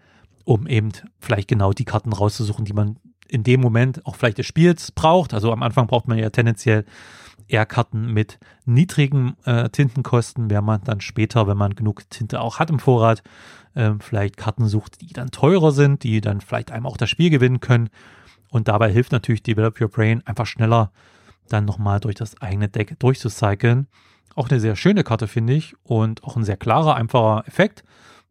Speaker 1: um eben vielleicht genau die Karten rauszusuchen, die man in dem Moment auch vielleicht des Spiels braucht. Also am Anfang braucht man ja tendenziell eher Karten mit niedrigen äh, Tintenkosten, während man dann später, wenn man genug Tinte auch hat im Vorrat, äh, vielleicht Karten sucht, die dann teurer sind, die dann vielleicht einem auch das Spiel gewinnen können. Und dabei hilft natürlich Develop Your Brain einfach schneller dann nochmal durch das eigene Deck durchzucyclen. Auch eine sehr schöne Karte, finde ich, und auch ein sehr klarer, einfacher Effekt,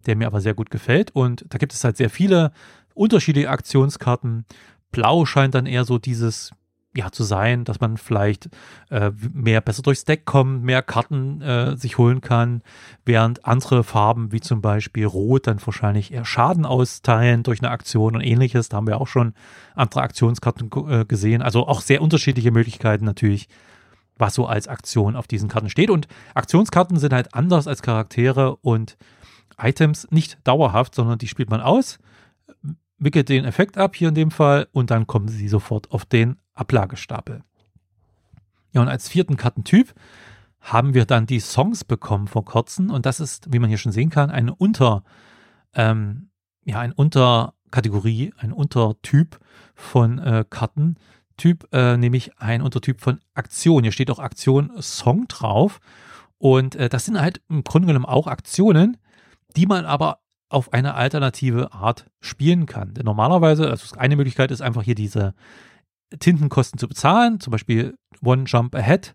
Speaker 1: der mir aber sehr gut gefällt. Und da gibt es halt sehr viele unterschiedliche Aktionskarten, Blau scheint dann eher so dieses ja zu sein, dass man vielleicht äh, mehr besser durchs Deck kommt, mehr Karten äh, sich holen kann, während andere Farben wie zum Beispiel Rot dann wahrscheinlich eher Schaden austeilen durch eine Aktion und ähnliches. Da haben wir auch schon andere Aktionskarten äh, gesehen. Also auch sehr unterschiedliche Möglichkeiten natürlich, was so als Aktion auf diesen Karten steht. Und Aktionskarten sind halt anders als Charaktere und Items nicht dauerhaft, sondern die spielt man aus wickelt den Effekt ab, hier in dem Fall, und dann kommen sie sofort auf den Ablagestapel. Ja, und als vierten Kartentyp haben wir dann die Songs bekommen vor kurzem und das ist, wie man hier schon sehen kann, eine Unter, ähm, ja, ein Unterkategorie, ein Untertyp von äh, Karten, Typ, äh, nämlich ein Untertyp von Aktion. Hier steht auch Aktion Song drauf. Und äh, das sind halt im Grunde genommen auch Aktionen, die man aber auf eine alternative Art spielen kann. Denn normalerweise, also eine Möglichkeit ist einfach hier diese Tintenkosten zu bezahlen. Zum Beispiel One Jump Ahead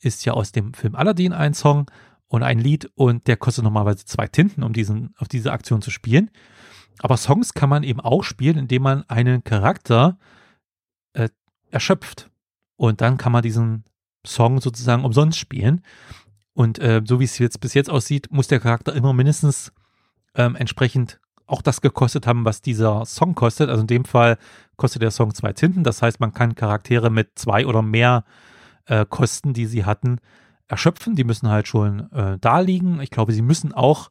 Speaker 1: ist ja aus dem Film Aladdin ein Song und ein Lied und der kostet normalerweise zwei Tinten, um diesen, auf diese Aktion zu spielen. Aber Songs kann man eben auch spielen, indem man einen Charakter äh, erschöpft. Und dann kann man diesen Song sozusagen umsonst spielen. Und äh, so wie es jetzt bis jetzt aussieht, muss der Charakter immer mindestens ähm, entsprechend auch das gekostet haben, was dieser Song kostet. Also in dem Fall kostet der Song zwei Tinten. Das heißt, man kann Charaktere mit zwei oder mehr äh, Kosten, die sie hatten, erschöpfen. Die müssen halt schon äh, da liegen. Ich glaube, sie müssen auch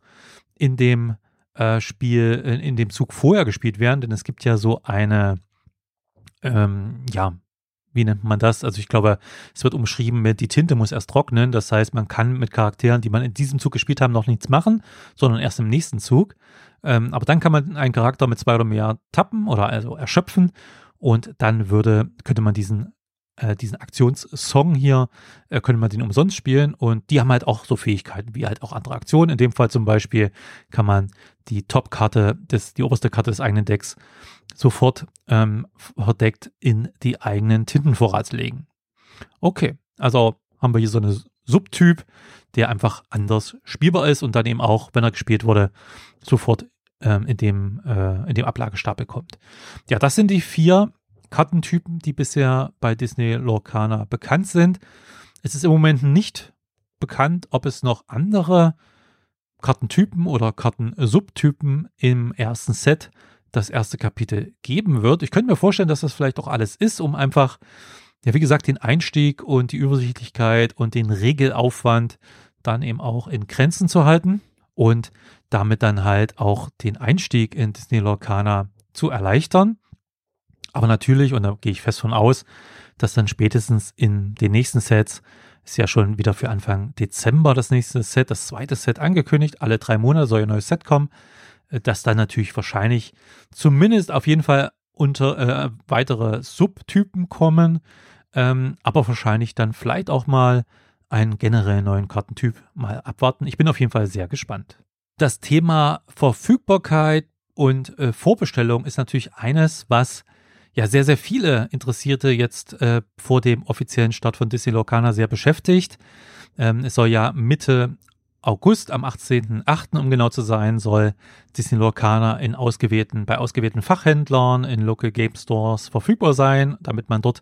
Speaker 1: in dem äh, Spiel, in, in, dem Zug vorher gespielt werden, denn es gibt ja so eine, ähm, ja, wie nennt man das? Also ich glaube, es wird umschrieben mit, die Tinte muss erst trocknen. Das heißt, man kann mit Charakteren, die man in diesem Zug gespielt haben, noch nichts machen, sondern erst im nächsten Zug. Ähm, aber dann kann man einen Charakter mit zwei oder mehr tappen oder also erschöpfen und dann würde, könnte man diesen äh, diesen Aktionssong hier, äh, könnte man den umsonst spielen und die haben halt auch so Fähigkeiten wie halt auch andere Aktionen. In dem Fall zum Beispiel kann man die Top-Karte, die oberste Karte des eigenen Decks sofort ähm, verdeckt in die eigenen Tintenvorrats legen. Okay, also haben wir hier so eine Subtyp, der einfach anders spielbar ist und dann eben auch, wenn er gespielt wurde, sofort ähm, in, dem, äh, in dem Ablagestapel kommt. Ja, das sind die vier Kartentypen, die bisher bei Disney Lorcana bekannt sind. Es ist im Moment nicht bekannt, ob es noch andere Kartentypen oder Kartensubtypen im ersten Set das erste Kapitel geben wird. Ich könnte mir vorstellen, dass das vielleicht auch alles ist, um einfach, ja, wie gesagt, den Einstieg und die Übersichtlichkeit und den Regelaufwand dann eben auch in Grenzen zu halten und damit dann halt auch den Einstieg in Disney Lorcana zu erleichtern. Aber natürlich, und da gehe ich fest von aus, dass dann spätestens in den nächsten Sets ist ja schon wieder für Anfang Dezember das nächste Set, das zweite Set angekündigt. Alle drei Monate soll ein neues Set kommen. Äh, dass dann natürlich wahrscheinlich zumindest auf jeden Fall unter äh, weitere Subtypen kommen, ähm, aber wahrscheinlich dann vielleicht auch mal einen generell neuen Kartentyp mal abwarten. Ich bin auf jeden Fall sehr gespannt. Das Thema Verfügbarkeit und äh, Vorbestellung ist natürlich eines, was ja sehr, sehr viele Interessierte jetzt äh, vor dem offiziellen Start von Disney Locana sehr beschäftigt. Ähm, es soll ja Mitte August, am 18.08., um genau zu sein, soll Disney Lorcaner in ausgewählten, bei ausgewählten Fachhändlern, in Local Game Stores verfügbar sein, damit man dort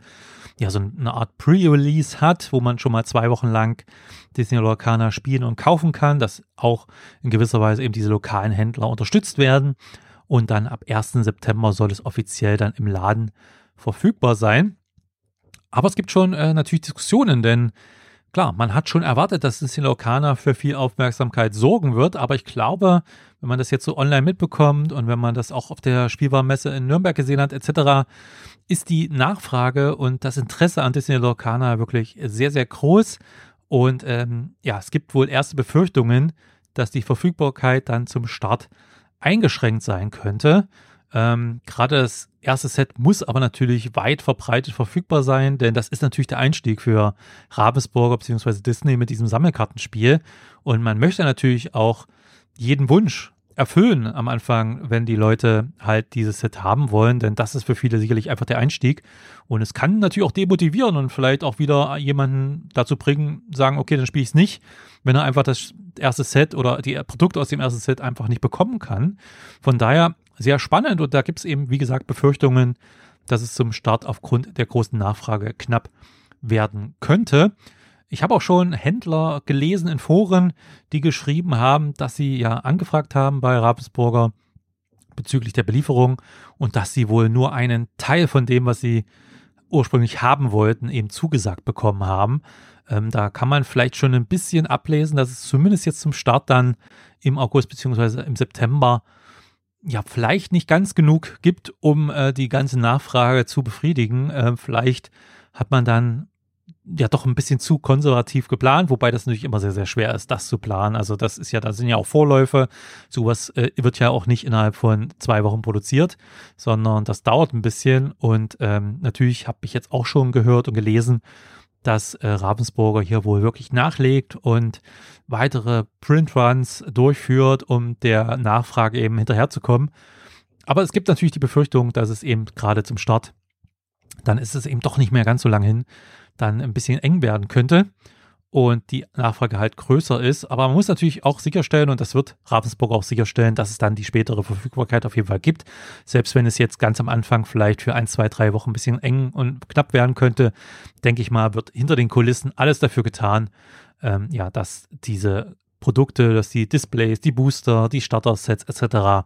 Speaker 1: ja so eine Art Pre-Release hat, wo man schon mal zwei Wochen lang Disney Lorcaner spielen und kaufen kann, dass auch in gewisser Weise eben diese lokalen Händler unterstützt werden. Und dann ab 1. September soll es offiziell dann im Laden verfügbar sein. Aber es gibt schon äh, natürlich Diskussionen, denn klar, man hat schon erwartet, dass Disney Locana für viel Aufmerksamkeit sorgen wird, aber ich glaube, wenn man das jetzt so online mitbekommt und wenn man das auch auf der Spielwarenmesse in Nürnberg gesehen hat, etc., ist die Nachfrage und das Interesse an Disney Locana wirklich sehr, sehr groß. Und ähm, ja, es gibt wohl erste Befürchtungen, dass die Verfügbarkeit dann zum Start eingeschränkt sein könnte. Ähm, Gerade das erste Set muss aber natürlich weit verbreitet verfügbar sein, denn das ist natürlich der Einstieg für Ravensburger bzw. Disney mit diesem Sammelkartenspiel. Und man möchte natürlich auch jeden Wunsch erfüllen am Anfang, wenn die Leute halt dieses Set haben wollen, denn das ist für viele sicherlich einfach der Einstieg. Und es kann natürlich auch demotivieren und vielleicht auch wieder jemanden dazu bringen, sagen, okay, dann spiele ich es nicht, wenn er einfach das erste Set oder die Produkte aus dem ersten Set einfach nicht bekommen kann. Von daher sehr spannend und da gibt es eben, wie gesagt, Befürchtungen, dass es zum Start aufgrund der großen Nachfrage knapp werden könnte. Ich habe auch schon Händler gelesen in Foren, die geschrieben haben, dass sie ja angefragt haben bei Ravensburger bezüglich der Belieferung und dass sie wohl nur einen Teil von dem, was sie ursprünglich haben wollten, eben zugesagt bekommen haben. Ähm, da kann man vielleicht schon ein bisschen ablesen, dass es zumindest jetzt zum Start dann im August beziehungsweise im September ja vielleicht nicht ganz genug gibt, um äh, die ganze Nachfrage zu befriedigen. Äh, vielleicht hat man dann ja doch ein bisschen zu konservativ geplant, wobei das natürlich immer sehr, sehr schwer ist, das zu planen. Also das ist ja, da sind ja auch Vorläufe. Sowas äh, wird ja auch nicht innerhalb von zwei Wochen produziert, sondern das dauert ein bisschen. Und ähm, natürlich habe ich jetzt auch schon gehört und gelesen, dass äh, Ravensburger hier wohl wirklich nachlegt und weitere Printruns durchführt, um der Nachfrage eben hinterherzukommen. Aber es gibt natürlich die Befürchtung, dass es eben gerade zum Start, dann ist es eben doch nicht mehr ganz so lang hin, dann ein bisschen eng werden könnte und die Nachfrage halt größer ist. Aber man muss natürlich auch sicherstellen, und das wird Ravensburg auch sicherstellen, dass es dann die spätere Verfügbarkeit auf jeden Fall gibt. Selbst wenn es jetzt ganz am Anfang vielleicht für ein, zwei, drei Wochen ein bisschen eng und knapp werden könnte, denke ich mal, wird hinter den Kulissen alles dafür getan, ähm, ja, dass diese Produkte, dass die Displays, die Booster, die Starter-Sets etc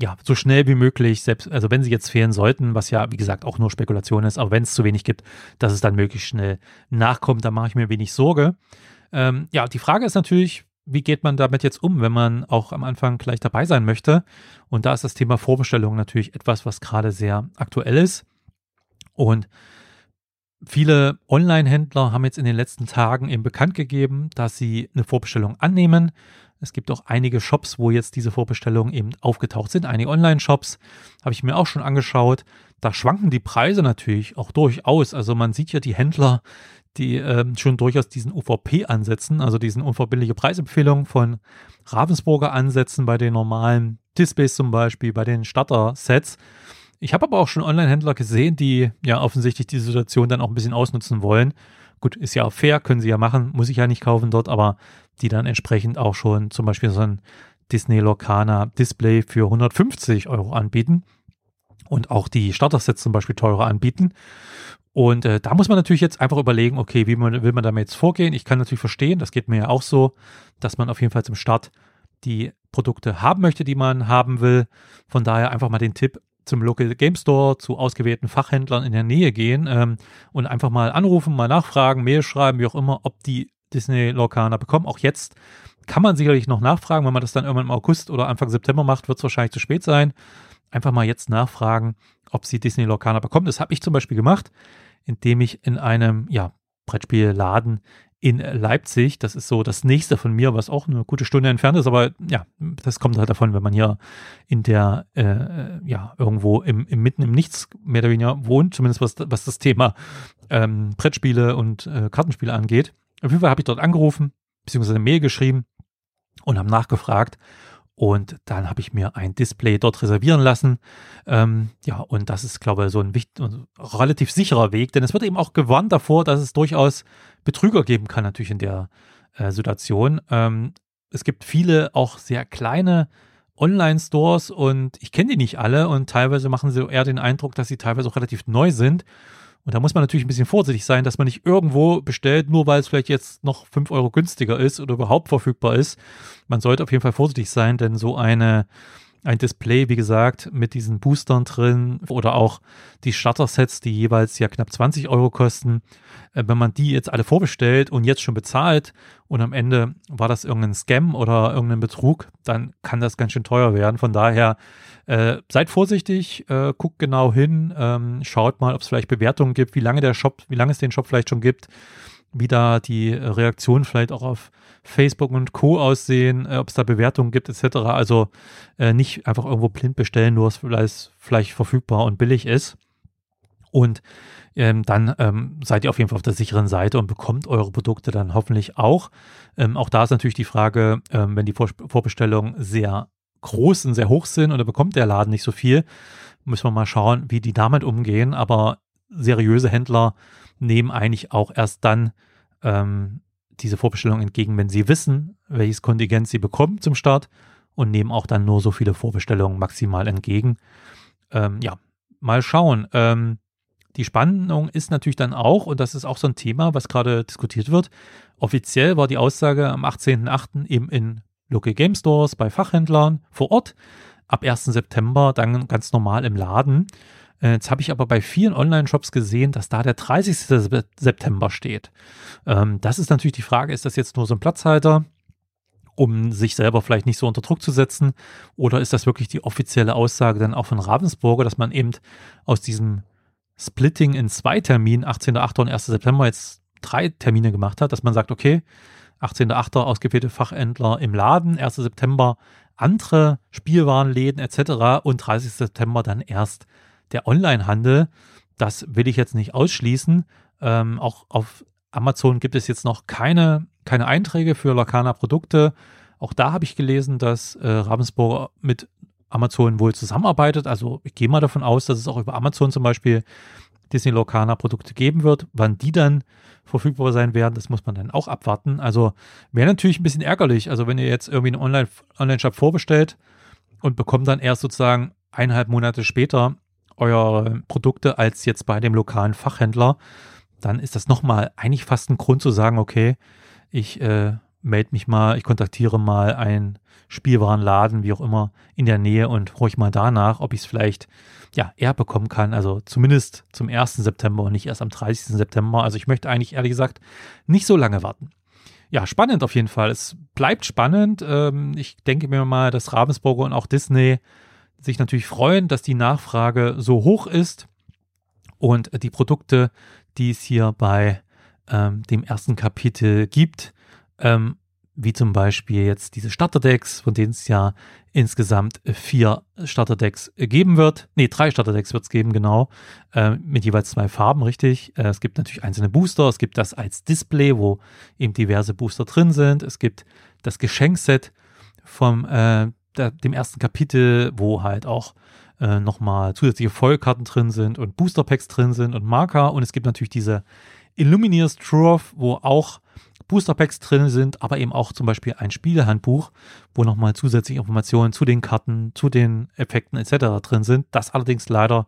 Speaker 1: ja, so schnell wie möglich, selbst, also wenn sie jetzt fehlen sollten, was ja, wie gesagt, auch nur Spekulation ist, aber wenn es zu wenig gibt, dass es dann möglichst schnell nachkommt, da mache ich mir wenig Sorge. Ähm, ja, die Frage ist natürlich, wie geht man damit jetzt um, wenn man auch am Anfang gleich dabei sein möchte? Und da ist das Thema Vorbestellung natürlich etwas, was gerade sehr aktuell ist. Und viele Online-Händler haben jetzt in den letzten Tagen eben bekannt gegeben, dass sie eine Vorbestellung annehmen. Es gibt auch einige Shops, wo jetzt diese Vorbestellungen eben aufgetaucht sind. Einige Online-Shops habe ich mir auch schon angeschaut. Da schwanken die Preise natürlich auch durchaus. Also man sieht ja die Händler, die äh, schon durchaus diesen UVP ansetzen, also diesen unverbindliche Preisempfehlung von Ravensburger ansetzen bei den normalen Displays zum Beispiel, bei den Starter-Sets. Ich habe aber auch schon Online-Händler gesehen, die ja offensichtlich die Situation dann auch ein bisschen ausnutzen wollen. Gut, ist ja auch fair, können sie ja machen, muss ich ja nicht kaufen dort, aber die dann entsprechend auch schon zum Beispiel so ein Disney Lorcaner Display für 150 Euro anbieten und auch die Starter-Sets zum Beispiel teurer anbieten. Und äh, da muss man natürlich jetzt einfach überlegen, okay, wie man, will man damit jetzt vorgehen? Ich kann natürlich verstehen, das geht mir ja auch so, dass man auf jeden Fall zum Start die Produkte haben möchte, die man haben will. Von daher einfach mal den Tipp, zum Local Game Store, zu ausgewählten Fachhändlern in der Nähe gehen ähm, und einfach mal anrufen, mal nachfragen, Mail schreiben, wie auch immer, ob die Disney Lorcaner bekommen. Auch jetzt kann man sicherlich noch nachfragen. Wenn man das dann irgendwann im August oder Anfang September macht, wird es wahrscheinlich zu spät sein. Einfach mal jetzt nachfragen, ob sie Disney Lorcaner bekommen. Das habe ich zum Beispiel gemacht, indem ich in einem ja, Brettspielladen in Leipzig. Das ist so das nächste von mir, was auch eine gute Stunde entfernt ist. Aber ja, das kommt halt davon, wenn man hier in der, äh, ja, irgendwo im, im mitten im Nichts mehr oder weniger wohnt, zumindest was, was das Thema ähm, Brettspiele und äh, Kartenspiele angeht. Auf jeden Fall habe ich dort angerufen, beziehungsweise eine Mail geschrieben und habe nachgefragt. Und dann habe ich mir ein Display dort reservieren lassen. Ähm, ja, und das ist, glaube ich, so ein wichtig, relativ sicherer Weg, denn es wird eben auch gewarnt davor, dass es durchaus Betrüger geben kann, natürlich in der äh, Situation. Ähm, es gibt viele auch sehr kleine Online-Stores und ich kenne die nicht alle und teilweise machen sie eher den Eindruck, dass sie teilweise auch relativ neu sind und da muss man natürlich ein bisschen vorsichtig sein, dass man nicht irgendwo bestellt, nur weil es vielleicht jetzt noch fünf Euro günstiger ist oder überhaupt verfügbar ist. Man sollte auf jeden Fall vorsichtig sein, denn so eine ein Display, wie gesagt, mit diesen Boostern drin oder auch die Starter-Sets, die jeweils ja knapp 20 Euro kosten. Äh, wenn man die jetzt alle vorbestellt und jetzt schon bezahlt und am Ende war das irgendein Scam oder irgendein Betrug, dann kann das ganz schön teuer werden. Von daher äh, seid vorsichtig, äh, guckt genau hin, ähm, schaut mal, ob es vielleicht Bewertungen gibt, wie lange der Shop, wie lange es den Shop vielleicht schon gibt wie da die Reaktionen vielleicht auch auf Facebook und Co. aussehen, äh, ob es da Bewertungen gibt etc. Also äh, nicht einfach irgendwo blind bestellen, nur weil es vielleicht verfügbar und billig ist. Und ähm, dann ähm, seid ihr auf jeden Fall auf der sicheren Seite und bekommt eure Produkte dann hoffentlich auch. Ähm, auch da ist natürlich die Frage, ähm, wenn die Vor Vorbestellungen sehr groß und sehr hoch sind und da bekommt der Laden nicht so viel, müssen wir mal schauen, wie die damit umgehen. Aber seriöse Händler nehmen eigentlich auch erst dann ähm, diese Vorbestellung entgegen, wenn sie wissen, welches Kontingent sie bekommen zum Start und nehmen auch dann nur so viele Vorbestellungen maximal entgegen. Ähm, ja, mal schauen. Ähm, die Spannung ist natürlich dann auch, und das ist auch so ein Thema, was gerade diskutiert wird, offiziell war die Aussage am 18.08. eben in Local Game Stores bei Fachhändlern vor Ort, ab 1. September dann ganz normal im Laden. Äh, jetzt habe ich aber bei vielen Online-Shops gesehen, dass da der 30. September steht. Ähm, das ist natürlich die Frage, ist das jetzt nur so ein Platzhalter, um sich selber vielleicht nicht so unter Druck zu setzen? Oder ist das wirklich die offizielle Aussage dann auch von Ravensburger, dass man eben aus diesem Splitting in zwei Terminen, 18.8. und 1. September, jetzt drei Termine gemacht hat, dass man sagt, okay, 18.8. ausgewählte Fachhändler im Laden, 1. September andere Spielwarenläden etc. und 30. September dann erst der Onlinehandel. Das will ich jetzt nicht ausschließen. Ähm, auch auf Amazon gibt es jetzt noch keine, keine Einträge für Lacana-Produkte. Auch da habe ich gelesen, dass äh, Ravensburger mit Amazon wohl zusammenarbeitet. Also ich gehe mal davon aus, dass es auch über Amazon zum Beispiel Disney Locana Produkte geben wird. Wann die dann verfügbar sein werden, das muss man dann auch abwarten. Also wäre natürlich ein bisschen ärgerlich. Also wenn ihr jetzt irgendwie einen Online- Online-Shop vorbestellt und bekommt dann erst sozusagen eineinhalb Monate später eure Produkte als jetzt bei dem lokalen Fachhändler, dann ist das nochmal eigentlich fast ein Grund zu sagen, okay, ich äh, melde mich mal, ich kontaktiere mal einen Spielwarenladen, wie auch immer, in der Nähe und horche mal danach, ob ich es vielleicht ja, eher bekommen kann. Also zumindest zum 1. September und nicht erst am 30. September. Also ich möchte eigentlich ehrlich gesagt nicht so lange warten. Ja, spannend auf jeden Fall. Es bleibt spannend. Ähm, ich denke mir mal, dass Ravensburger und auch Disney sich natürlich freuen, dass die Nachfrage so hoch ist und die Produkte, die es hier bei ähm, dem ersten Kapitel gibt, ähm, wie zum Beispiel jetzt diese Starterdecks, von denen es ja insgesamt vier Starterdecks geben wird. Ne, drei Starterdecks wird es geben, genau, äh, mit jeweils zwei Farben, richtig. Äh, es gibt natürlich einzelne Booster, es gibt das als Display, wo eben diverse Booster drin sind. Es gibt das Geschenkset vom äh, der, dem ersten Kapitel, wo halt auch äh, nochmal zusätzliche Vollkarten drin sind und Booster-Packs drin sind und Marker. Und es gibt natürlich diese Illumineers Trove, wo auch Booster Packs drin sind, aber eben auch zum Beispiel ein Spielehandbuch, wo nochmal zusätzliche Informationen zu den Karten, zu den Effekten etc. drin sind. Das allerdings leider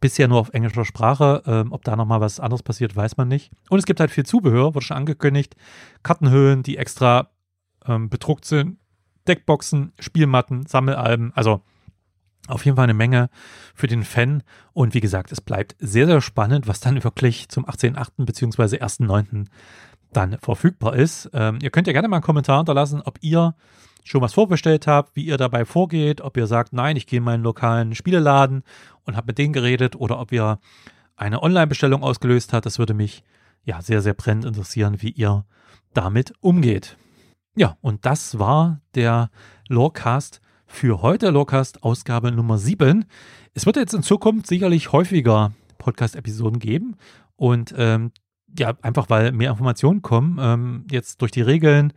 Speaker 1: bisher nur auf englischer Sprache. Ähm, ob da nochmal was anderes passiert, weiß man nicht. Und es gibt halt viel Zubehör, wurde schon angekündigt. Kartenhöhlen, die extra ähm, bedruckt sind, Deckboxen, Spielmatten, Sammelalben. Also auf jeden Fall eine Menge für den Fan. Und wie gesagt, es bleibt sehr, sehr spannend, was dann wirklich zum 18.8. bzw. 1.9 dann verfügbar ist. Ähm, ihr könnt ja gerne mal einen Kommentar hinterlassen, ob ihr schon was vorbestellt habt, wie ihr dabei vorgeht, ob ihr sagt, nein, ich gehe in meinen lokalen Spieleladen und habe mit denen geredet oder ob ihr eine Online-Bestellung ausgelöst habt. Das würde mich ja sehr, sehr brennend interessieren, wie ihr damit umgeht. Ja, und das war der Lorecast für heute, Lorecast Ausgabe Nummer 7. Es wird jetzt in Zukunft sicherlich häufiger Podcast-Episoden geben und ähm, ja, einfach weil mehr Informationen kommen. Ähm, jetzt durch die Regeln,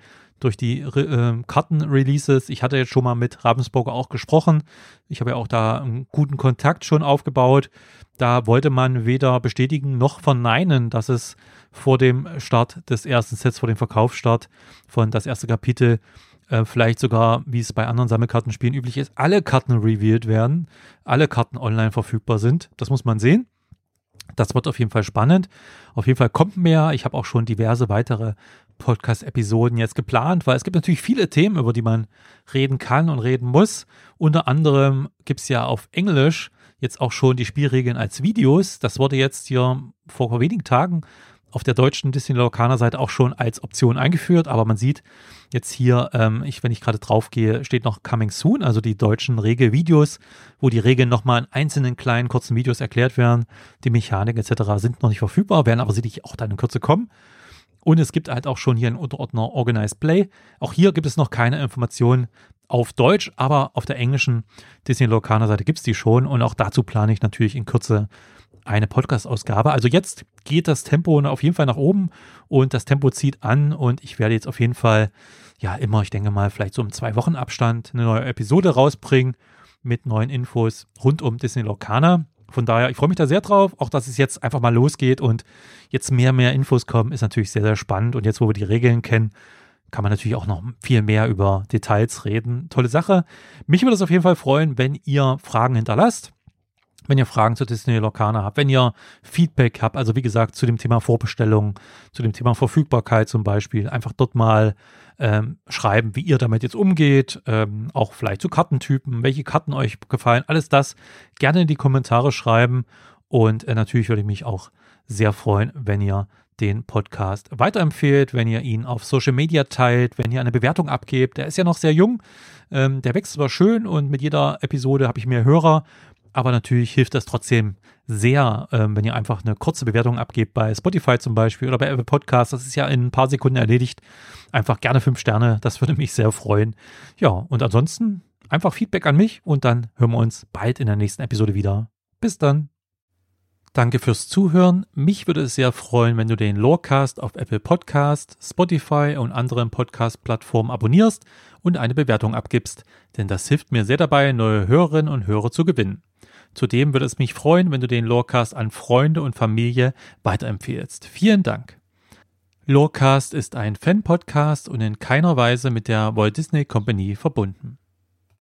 Speaker 1: durch die äh, Kartenreleases. Ich hatte jetzt schon mal mit Ravensburger auch gesprochen. Ich habe ja auch da einen guten Kontakt schon aufgebaut. Da wollte man weder bestätigen noch verneinen, dass es vor dem Start des ersten Sets, vor dem Verkaufsstart von das erste Kapitel, äh, vielleicht sogar, wie es bei anderen Sammelkartenspielen üblich ist, alle Karten revealed werden, alle Karten online verfügbar sind. Das muss man sehen. Das wird auf jeden Fall spannend. Auf jeden Fall kommt mehr. Ich habe auch schon diverse weitere Podcast-Episoden jetzt geplant, weil es gibt natürlich viele Themen, über die man reden kann und reden muss. Unter anderem gibt es ja auf Englisch jetzt auch schon die Spielregeln als Videos. Das wurde jetzt hier vor wenigen Tagen auf der deutschen Disney Locana Seite auch schon als Option eingeführt, aber man sieht jetzt hier, ähm, ich, wenn ich gerade drauf gehe, steht noch Coming Soon, also die deutschen Regelvideos, wo die Regeln nochmal in einzelnen kleinen kurzen Videos erklärt werden. Die Mechaniken etc. sind noch nicht verfügbar, werden aber sicherlich auch dann in Kürze kommen. Und es gibt halt auch schon hier einen Unterordner Organized Play. Auch hier gibt es noch keine Informationen auf Deutsch, aber auf der englischen Disney Locana Seite gibt es die schon. Und auch dazu plane ich natürlich in Kürze eine Podcast-Ausgabe. Also jetzt geht das Tempo auf jeden Fall nach oben und das Tempo zieht an und ich werde jetzt auf jeden Fall, ja, immer, ich denke mal, vielleicht so im zwei Wochen Abstand eine neue Episode rausbringen mit neuen Infos rund um Disney Locana. Von daher, ich freue mich da sehr drauf, auch dass es jetzt einfach mal losgeht und jetzt mehr, mehr Infos kommen, ist natürlich sehr, sehr spannend. Und jetzt, wo wir die Regeln kennen, kann man natürlich auch noch viel mehr über Details reden. Tolle Sache. Mich würde es auf jeden Fall freuen, wenn ihr Fragen hinterlasst. Wenn ihr Fragen zu Disney Locana habt, wenn ihr Feedback habt, also wie gesagt zu dem Thema Vorbestellung, zu dem Thema Verfügbarkeit zum Beispiel, einfach dort mal ähm, schreiben, wie ihr damit jetzt umgeht, ähm, auch vielleicht zu Kartentypen, welche Karten euch gefallen, alles das gerne in die Kommentare schreiben und äh, natürlich würde ich mich auch sehr freuen, wenn ihr den Podcast weiterempfehlt, wenn ihr ihn auf Social Media teilt, wenn ihr eine Bewertung abgebt. Der ist ja noch sehr jung, ähm, der wächst zwar schön und mit jeder Episode habe ich mehr Hörer, aber natürlich hilft das trotzdem sehr, ähm, wenn ihr einfach eine kurze Bewertung abgebt bei Spotify zum Beispiel oder bei Apple Podcasts. Das ist ja in ein paar Sekunden erledigt. Einfach gerne fünf Sterne, das würde mich sehr freuen. Ja, und ansonsten einfach Feedback an mich und dann hören wir uns bald in der nächsten Episode wieder. Bis dann. Danke fürs Zuhören. Mich würde es sehr freuen, wenn du den Lorecast auf Apple Podcast, Spotify und anderen Podcast-Plattformen abonnierst und eine Bewertung abgibst, denn das hilft mir sehr dabei, neue Hörerinnen und Hörer zu gewinnen. Zudem würde es mich freuen, wenn du den Lorecast an Freunde und Familie weiterempfehlst. Vielen Dank. Lorecast ist ein Fan-Podcast und in keiner Weise mit der Walt Disney Company verbunden.